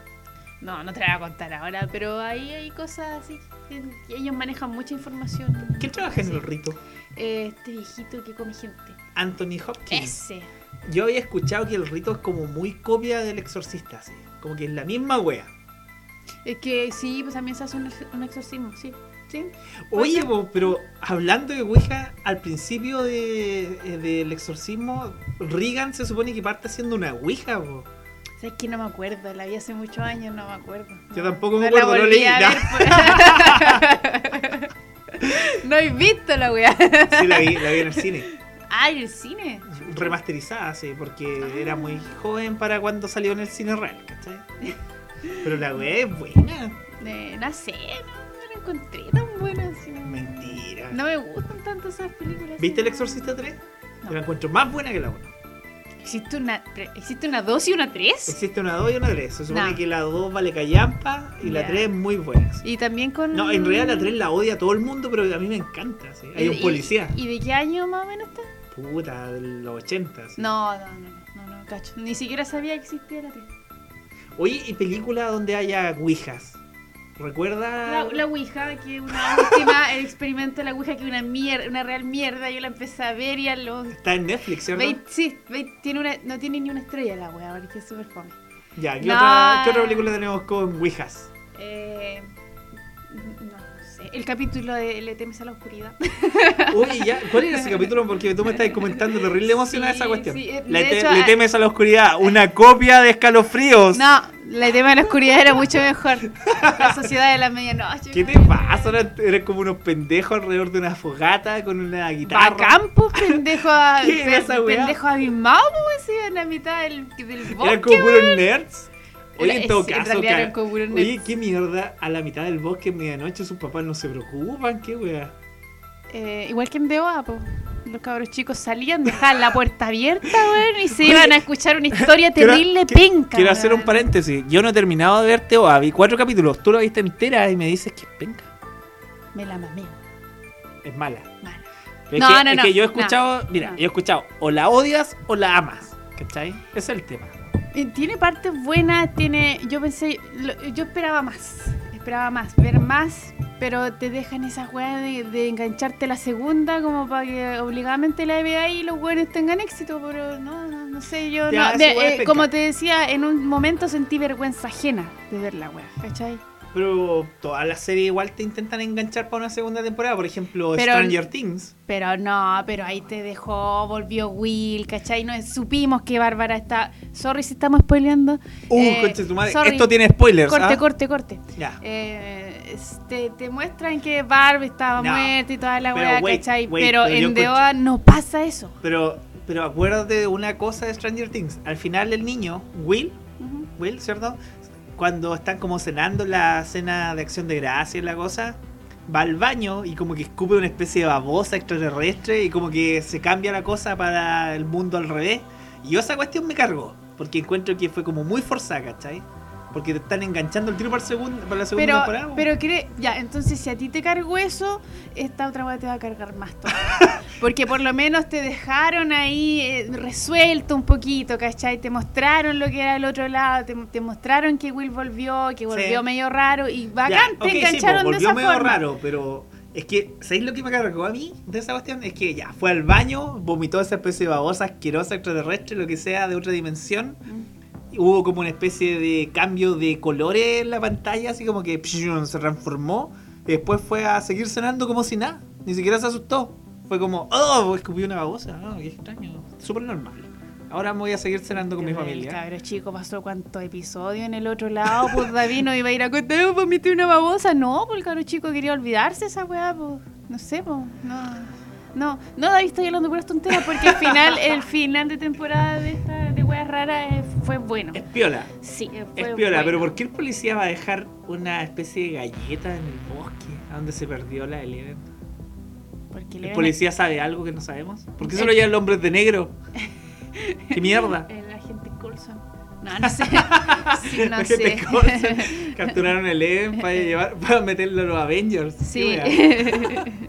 No, no te la voy a contar ahora, pero ahí hay cosas así. que- ellos manejan mucha información. ¿Quién trabaja en el rito? Este viejito que come gente. Anthony Hopkins. Ese. Yo había escuchado que el rito es como muy copia del exorcista, así. Como que es la misma wea. Es que sí, pues también se hace un, un exorcismo, sí. Sí. Oye, pero hablando de Ouija, al principio de, eh, del exorcismo, Regan se supone que parte haciendo una Ouija, po. ¿Sabes que no me acuerdo? La vi hace muchos años, no me acuerdo. Yo tampoco me No la acuerdo, no leí. a No. ver, pues. <laughs> no he visto la weá. Sí, la vi, la vi en el cine. Ah, ¿en el cine? Remasterizada, sí, porque Ah. era muy joven para cuando salió en el cine real, ¿cachai? Pero la wea es buena. Eh, no sé, encontré tan buena. así, no. Mentira. No me gustan tanto esas películas. ¿Viste el exorcista 3? No. Yo la encuentro más buena que la 1. ¿Existe una, ¿Existe una 2 y una 3? Existe una 2 y una 3. Se supone No. que la 2 vale callampa y la Ya. 3 es muy buena. sí. Y también con. No, en realidad la 3 la odia todo el mundo, pero a mí me encanta. sí. Hay ¿Y- un policía. ¿Y, de qué año más o menos está? Puta, de los 80. sí. No, no, no, no, no, no, cacho. Ni siquiera sabía que existía la 3. Oye, ¿y película donde haya ouijas? ¿Recuerda? La, la Ouija, que una última el <laughs> experimento de la Ouija, que una mierda, una real mierda. Yo la empecé a ver y a los. Está en Netflix, ¿cierto? 20 sí, 20 tiene una, no tiene ni una estrella la wea, porque es súper fome. Ya, ¿qué, No. otra, ¿qué otra película tenemos con ouijas? Eh, el capítulo de Le temes a la oscuridad. <laughs> Oye, ya, ¿cuál era ese capítulo? Porque tú me estás comentando terrible emocionada Sí, esa cuestión. sí, le, de te- hecho, le ah, temes a la oscuridad, una copia de escalofríos. No, Le temes a la oscuridad era mucho mejor. La sociedad de la medianoche. ¿Qué te pasa? Eran como unos pendejos alrededor de una fogata con una guitarra. Bacán, pues, pendejo, <laughs> ¿Qué era esa pendejo abismado, pues, en la mitad del, del bosque. Eran como puros nerds. Oye, en todo caso, oye, qué mierda, a la mitad del bosque en medianoche sus papás no se preocupan, qué wea. Eh, igual que en DOA, pues. Los cabros chicos salían, dejaban la puerta abierta, weón, y se Oye, iban a escuchar una historia terrible penca. Quiero hacer un paréntesis. Yo no he terminado de ver Teoa, vi cuatro capítulos. Tú lo viste entera y me dices que es penca. Me la mamé. Es mala. Mala. Es No, que, no, es no, que yo he escuchado, mira, yo he escuchado o la odias o la amas. ¿Cachai? Ese es el tema. Eh, Tiene partes buenas, tiene. Yo pensé. lo- yo esperaba más. Esperaba más, ver más. Pero te dejan esa weá de, de engancharte la segunda, como para que obligadamente la veas y los buenos tengan éxito. Pero no, no, no sé, yo. No, de- eh, como te decía, en un momento sentí vergüenza ajena de ver la weá, ¿cachai? Pero todas las series igual te intentan enganchar para una segunda temporada. Por ejemplo, Pero- Stranger Things. Pero no, pero ahí te dejó, volvió Will, ¿cachai? No supimos que Bárbara está. Sorry si estamos spoileando. Uh, Eh, conche tu madre. sorry. Esto tiene spoilers. Corte, ¿ah? corte, corte. Ya. Eh, te, te muestran que Barb estaba No, muerta y toda la weá, ¿cachai? wait, pero pero en DOA no pasa eso. Pero, pero acuérdate de una cosa de Stranger Things. Al final el niño, Will, Ujú. Will, ¿cierto? Cuando están como cenando la cena de acción de gracia y la cosa, va al baño y como que escupe una especie de babosa extraterrestre y como que se cambia la cosa para el mundo al revés. Y yo esa cuestión me cargó, porque encuentro que fue como muy forzada, ¿cachai? Porque te están enganchando el tiro para, el segundo, para la segunda Pero, temporada. pero cre- ya, entonces si a ti te cargó eso, esta otra weá te va a cargar más todavía. <laughs> Porque por lo menos te dejaron ahí eh, resuelto un poquito, ¿cachai? Te mostraron lo que era el otro lado, te, te mostraron que Will volvió, que volvió medio raro y Ya, bacán, ok, te sí, engancharon pues, de esa medio forma. raro, pero es que, ¿sabéis lo que me cargó a mí de esa cuestión? Es que ya, fue al baño, vomitó esa especie de babosa asquerosa extraterrestre, lo que sea, de otra dimensión. Mm. Hubo como una especie de cambio de colores en la pantalla, así como que se transformó. Y después fue a seguir cenando como si nada. Ni siquiera se asustó. Fue como, oh, escupí una babosa. Ah, qué extraño. Súper normal. Ahora me voy a seguir cenando con mi El familia. cabro chico pasó cuántos episodios en el otro lado, pues David no iba a ir a contar, vomité una babosa. No, pues el cabro chico quería olvidarse esa weá, pues. No sé, pues. No. No, no, David, estoy hablando puras tonteras porque el final, <laughs> el final de temporada de esta de weas raras eh, fue bueno. Es piola. Sí, eh, fue Es piola, bueno. pero ¿por qué el policía va a dejar una especie de galleta en el bosque? ¿A donde se perdió la Eleven? Porque ¿El le policía sabe algo que no sabemos? ¿Por qué solo llevan hombres de negro? <laughs> ¿Qué mierda? El agente Coulson. No, no <laughs> sé. Sí, no sé. Capturaron a Eleven para, llevar, para meterlo a los Avengers. ¿Qué Sí.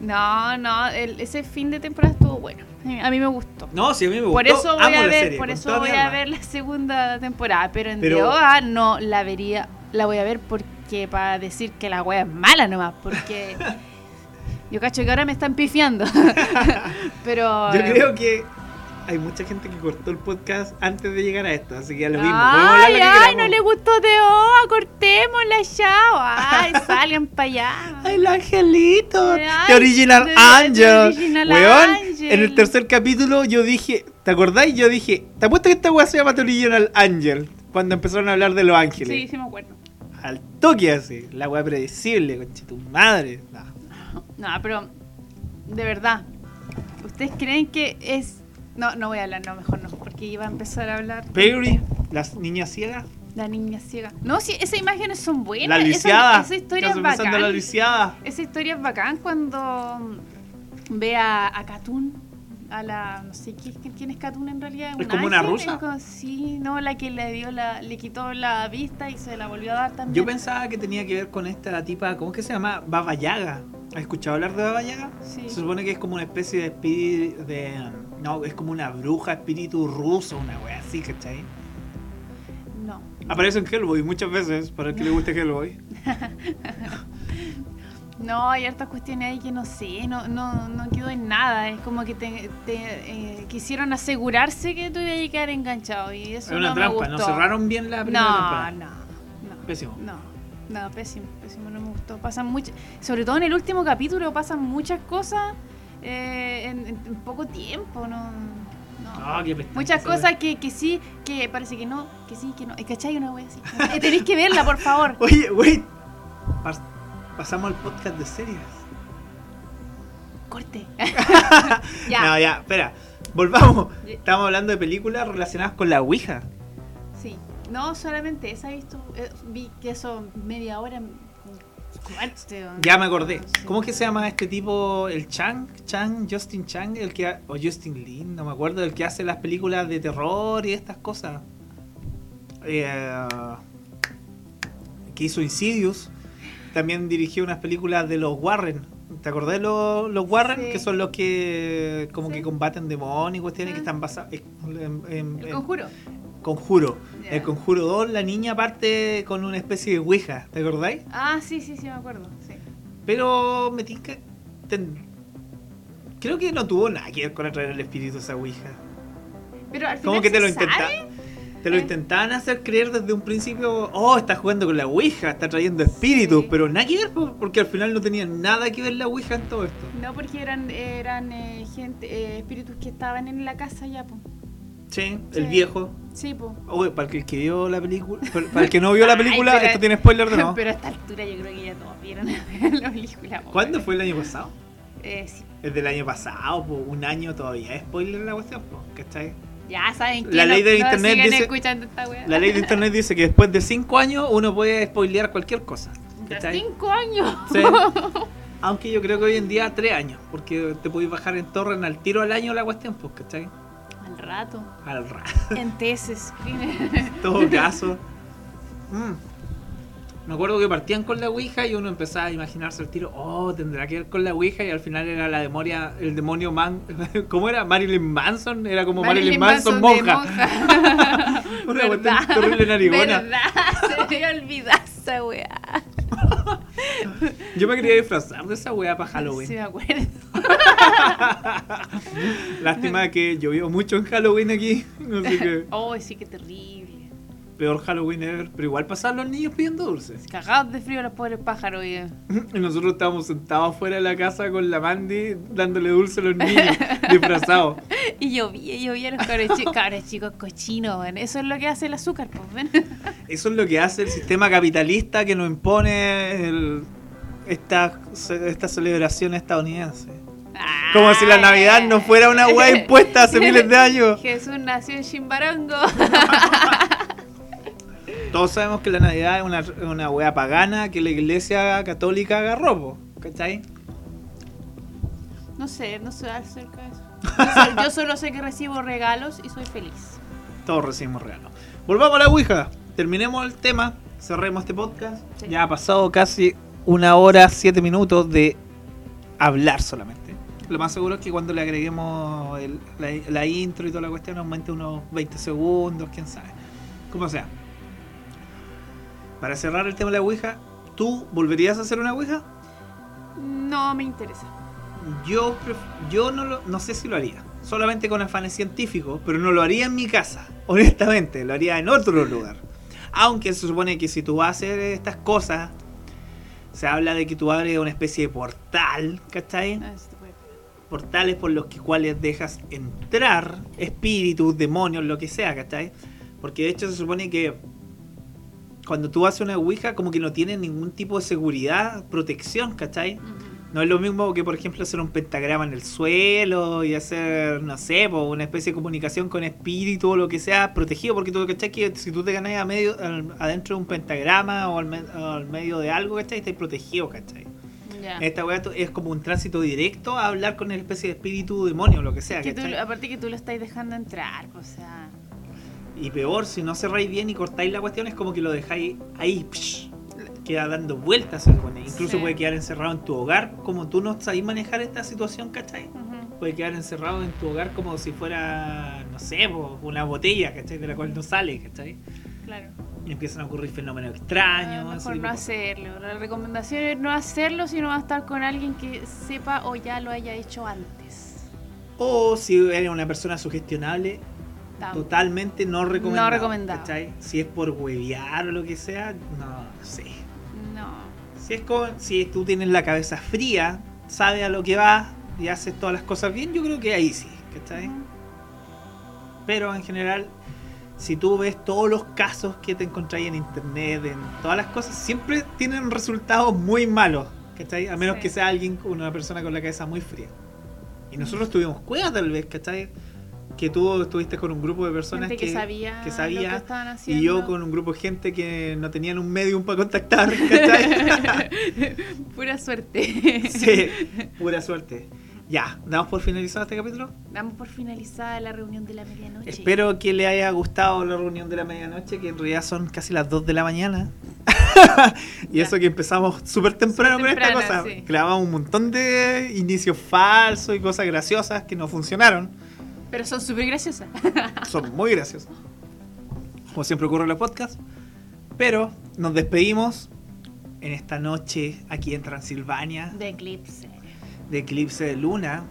No, no, el- ese fin de temporada estuvo bueno. A mí me gustó. No, sí, a mí me gustó. Por eso voy Amo a ver, serie, por eso voy a ver la segunda temporada, pero en Pero- DOA no la vería, la voy a ver porque para decir que la wea es mala nomás, porque <laughs> yo cacho que ahora me están pifiando. <laughs> pero Yo eh, creo que hay mucha gente que cortó el podcast antes de llegar a esto, así que ya lo mismo. Ay, lo ay, no le gustó DOA, cortémosla chao. Ay, <laughs> salgan para allá. El angelito. Ay, The Original Angel. Original Weón, Angel. en el tercer capítulo yo dije, ¿te acordáis? Yo dije, te apuesto que esta weá se llama The Original Angel. Cuando empezaron a hablar de los ángeles. Sí, sí me acuerdo. Al toque así. La weá predecible, conche tu madre. No. No, pero de verdad, ¿ustedes creen que es... No, no voy a hablar, no, mejor no, porque iba a empezar a hablar Perry, las niñas ciegas. la niña ciega. No, sí, esas imágenes son buenas. La esa- lisiada. Esa, historia Estás es bacán. la lisiada. Esa historia es bacán cuando mm, ve a, a Katun, a la... No sé ¿quién, es Katun en realidad. ¿Es ¿Un como una rusa? Como- sí, no, la que le dio la... Le quitó la vista y se la volvió a dar también. Yo pensaba que tenía que ver con esta tipa, ¿cómo es que se llama? Baba Yaga. ¿Has escuchado hablar de Baba Yaga? Sí. Se supone que es como una especie de... No, es como una bruja espíritu ruso, una wea así, ¿cachai? No. Aparece en Hellboy muchas veces, para el que le guste <laughs> Hellboy. <laughs> No, hay hartas cuestiones ahí que no sé, no, no, no quedó en nada. Es como que te, te, eh, quisieron asegurarse que tú ibas a quedar enganchado y eso Es una no trampa, me no gustó. cerraron bien la primera no, temporada. no, no. Pésimo. No. No, pésimo, pésimo, no me gustó. Pasan muchas, sobre todo en el último capítulo pasan muchas cosas eh, en, en- poco tiempo, no. no. Ah, qué Muchas cosas que, que sí, que parece que no, que sí, que no. ¿Cachai? Una wea así. Eh, tenéis que verla, por favor. <laughs> Oye, wait. Pas- pasamos al podcast de series. Corte. <laughs> <laughs> No, ya. ya, espera. Volvamos. Ya. Estamos hablando de películas relacionadas con la Ouija. Sí. No, solamente esa he visto. eh, vi que eso media hora. Ya me acordé. no sé. ¿Cómo es que se llama este tipo? El Chang, Chang, Justin Chang, el que ha- o Justin Lin, no me acuerdo, el que hace las películas de terror y estas cosas. Eh, que hizo Insidious. También dirigió unas películas de los Warren. ¿Te acordás de los, los Warren? Sí. Que son los que como Sí. que combaten demonios y cuestiones que están basados en, en- El en- conjuro. Conjuro. El Conjuro 2, la niña parte con una especie de Ouija, ¿te acordáis? Ah, sí, sí, sí, me acuerdo. Sí. Pero me tinca. ten- Creo que no tuvo nada que ver con atraer el espíritu esa Ouija. Pero al final Como que te lo. Te lo Eh. intentaban hacer creer desde un principio. Oh, está jugando con la Ouija, está trayendo espíritus. Sí. Pero nada que ver, po, porque al final no tenía nada que ver la Ouija en todo esto. No, porque eran, eran eh, gente, eh, espíritus que estaban en la casa ya, pues. Sí, el viejo. Sí, pues. Oye, para el que vio la película. <laughs> Para el que no vio la película, Ay, pero- esto tiene spoiler de <laughs> nuevo. Pero a esta altura yo creo que ya todos vieron <laughs> la película. po. ¿Cuándo fue el año pasado? Eh, sí. Es del año pasado, po, un año todavía. Es spoiler la cuestión, po, ¿cachai? Ya saben que La no, ley de no internet dice- escuchando esta wea. La ley de internet dice que después de 5 años uno puede spoilear cualquier cosa. De ¿Cachai? cinco años. Sí. Aunque yo creo que hoy en día 3 años, porque te podéis bajar en torrent al tiro al año la cuestión, pues, ¿cachai? Al rato. Al rato, En tesis. <laughs> en todo caso. Mm. Me acuerdo que partían con la Ouija y uno empezaba a imaginarse el tiro, oh, tendrá que ver con la Ouija y al final era la demonia, el demonio man, <laughs> ¿cómo era? Marilyn Manson, era como Marilyn, Manson, de monja. <laughs> Una cuestión terrible narigona. ¿Verdad? Se me olvidado esa weá. <laughs> Yo me quería disfrazar de esa weá para Halloween. Sí, me acuerdo. <laughs> Lástima que llovió mucho en Halloween aquí. Así que <laughs> Oh, sí, qué terrible. Peor Halloween ever. Pero igual pasaban los niños pidiendo dulces. <laughs> Cagados de frío los pobres pájaros. Y nosotros estábamos sentados afuera de la casa con la Mandy dándole dulce a los niños <laughs> disfrazados. Y llovía, llovía los cabros chicos, cabros chicos cochinos. Eso es lo que hace el azúcar, pues, ven. <laughs> Eso es lo que hace el sistema capitalista que nos impone el- esta, esta celebración estadounidense. Como si la Navidad no fuera una weá impuesta hace miles de años. Jesús nació en Chimbarongo. Todos sabemos que la Navidad es una, una weá pagana que la iglesia católica agarró, po, ¿cachai? No sé, no sé acerca de eso. Yo, yo solo sé que recibo regalos y soy feliz. Todos recibimos regalos. Volvamos a la Ouija. Terminemos el tema. Cerremos este podcast. Sí. Ya ha pasado casi una hora, siete minutos de hablar solamente. Lo más seguro es que cuando le agreguemos el- la, la intro y toda la cuestión aumente unos 20 segundos, quién sabe. Como sea. Para cerrar el tema de la Ouija, ¿tú volverías a hacer una Ouija? No me interesa. Yo, yo no, lo- no sé si lo haría. Solamente con afanes científicos, pero no lo haría en mi casa. <laughs> Honestamente, lo haría en otro lugar. Aunque se supone que si tú vas a hacer estas cosas, se habla de que tú abres una especie de portal, ¿cachai? Pegar. Portales por los que- cuales dejas entrar espíritus, demonios, lo que sea, ¿cachai? Porque de hecho se supone que cuando tú haces una Ouija, como que no tiene ningún tipo de seguridad, protección, ¿cachai? Ujú. No es lo mismo que, por ejemplo, hacer un pentagrama en el suelo y hacer, no sé, po, una especie de comunicación con espíritu o lo que sea protegido, porque tú, ¿cachai? Que si tú te ganas a medio, al- adentro de un pentagrama o al, me- o al medio de algo, ¿cachai? Estás protegido, ¿cachai? Ya. Esta weá es como un tránsito directo a hablar con una especie de espíritu, demonio, lo que sea, Que tú- aparte que tú lo estás dejando entrar, o sea. Y peor, si no cerráis bien y cortáis la cuestión, es como que lo dejáis ahí, psh, queda dando vueltas. Incluso Sí. puede quedar encerrado en tu hogar, como tú no sabes manejar esta situación, ¿cachai? ujú. puede quedar encerrado en tu hogar como si fuera, no sé, una botella, ¿cachai? De la cual no sale, ¿cachai? Claro. Y empiezan a ocurrir fenómenos Ah, extraños. mejor tipo no de cosas. hacerlo. La recomendación es no hacerlo, sino va a estar con alguien que sepa o ya lo haya hecho antes. O si eres una persona sugestionable, totalmente no recomendado. recomendado. ¿cachai? Si es por huevear o lo que sea, no, no sé. Si es con, si tú tienes la cabeza fría, sabes a lo que vas y haces todas las cosas bien, yo creo que ahí sí, ¿cachai? Pero en general, si tú ves todos los casos que te encontráis en internet, en todas las cosas, siempre tienen resultados muy malos, ¿cachai? A menos Sí. que sea alguien, una persona con la cabeza muy fría. Y nosotros tuvimos cueva tal vez, ¿cachai? Que tú estuviste con un grupo de personas Gente que, sabía, que sabía, lo que estaban haciendo. y yo con un grupo de gente que no tenían un medium para contactar, ¿cachai? <laughs> Pura suerte. sí, pura suerte. Ya, damos por finalizado este capítulo. Damos por finalizada la reunión de la medianoche. Espero que le haya gustado la reunión de la medianoche, que en realidad son casi las 2 de la mañana. <laughs> y Ya. eso que empezamos súper temprano Súper con esta cosa. sí. Clavamos un montón de inicios falsos y cosas graciosas que no funcionaron. Pero son súper graciosas. <laughs> Son muy graciosos. Como siempre ocurre en los podcasts. Pero nos despedimos en esta noche aquí en Transilvania. De Eclipse. de eclipse de luna.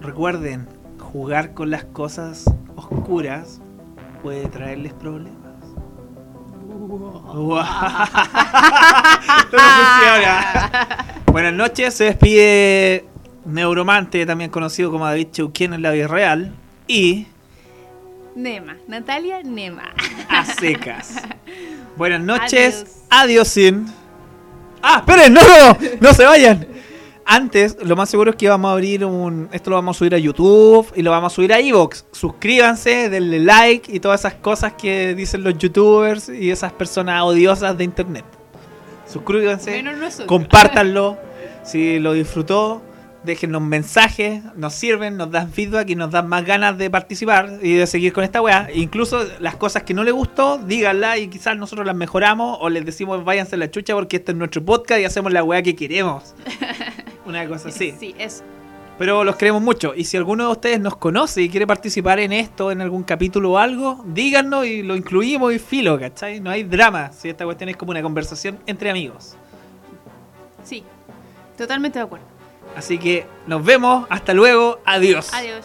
Recuerden, jugar con las cosas oscuras puede traerles problemas. <laughs> Funciona. Buenas noches, se despide Neuromante, también conocido como David Cheuquien en la vida real. Y Nema. Natalia Nema. a secas. <laughs> Buenas noches, Adiós. sin. Ah, esperen, no, no, no se vayan. Antes, lo más seguro es que vamos a abrir un. Esto lo vamos a subir a YouTube y lo vamos a subir a Evox. Suscríbanse, denle like y todas esas cosas que dicen los youtubers y esas personas odiosas de internet. Suscríbanse, compártanlo. <laughs> Si lo disfrutó, déjennos mensajes, nos sirven, nos dan feedback y nos dan más ganas de participar y de seguir con esta weá. Incluso las cosas que no les gustó, díganlas y quizás nosotros las mejoramos o les decimos váyanse a la chucha porque este es nuestro podcast y hacemos la weá que queremos. <laughs> Una cosa así. Sí, eso. Pero los queremos mucho. Y si alguno de ustedes nos conoce y quiere participar en esto, en algún capítulo o algo, díganos y lo incluimos y filo, ¿cachai? No hay drama. Si esta cuestión es como una conversación entre amigos. Sí. Totalmente de acuerdo. Así que nos vemos. Hasta luego. Adiós. Adiós.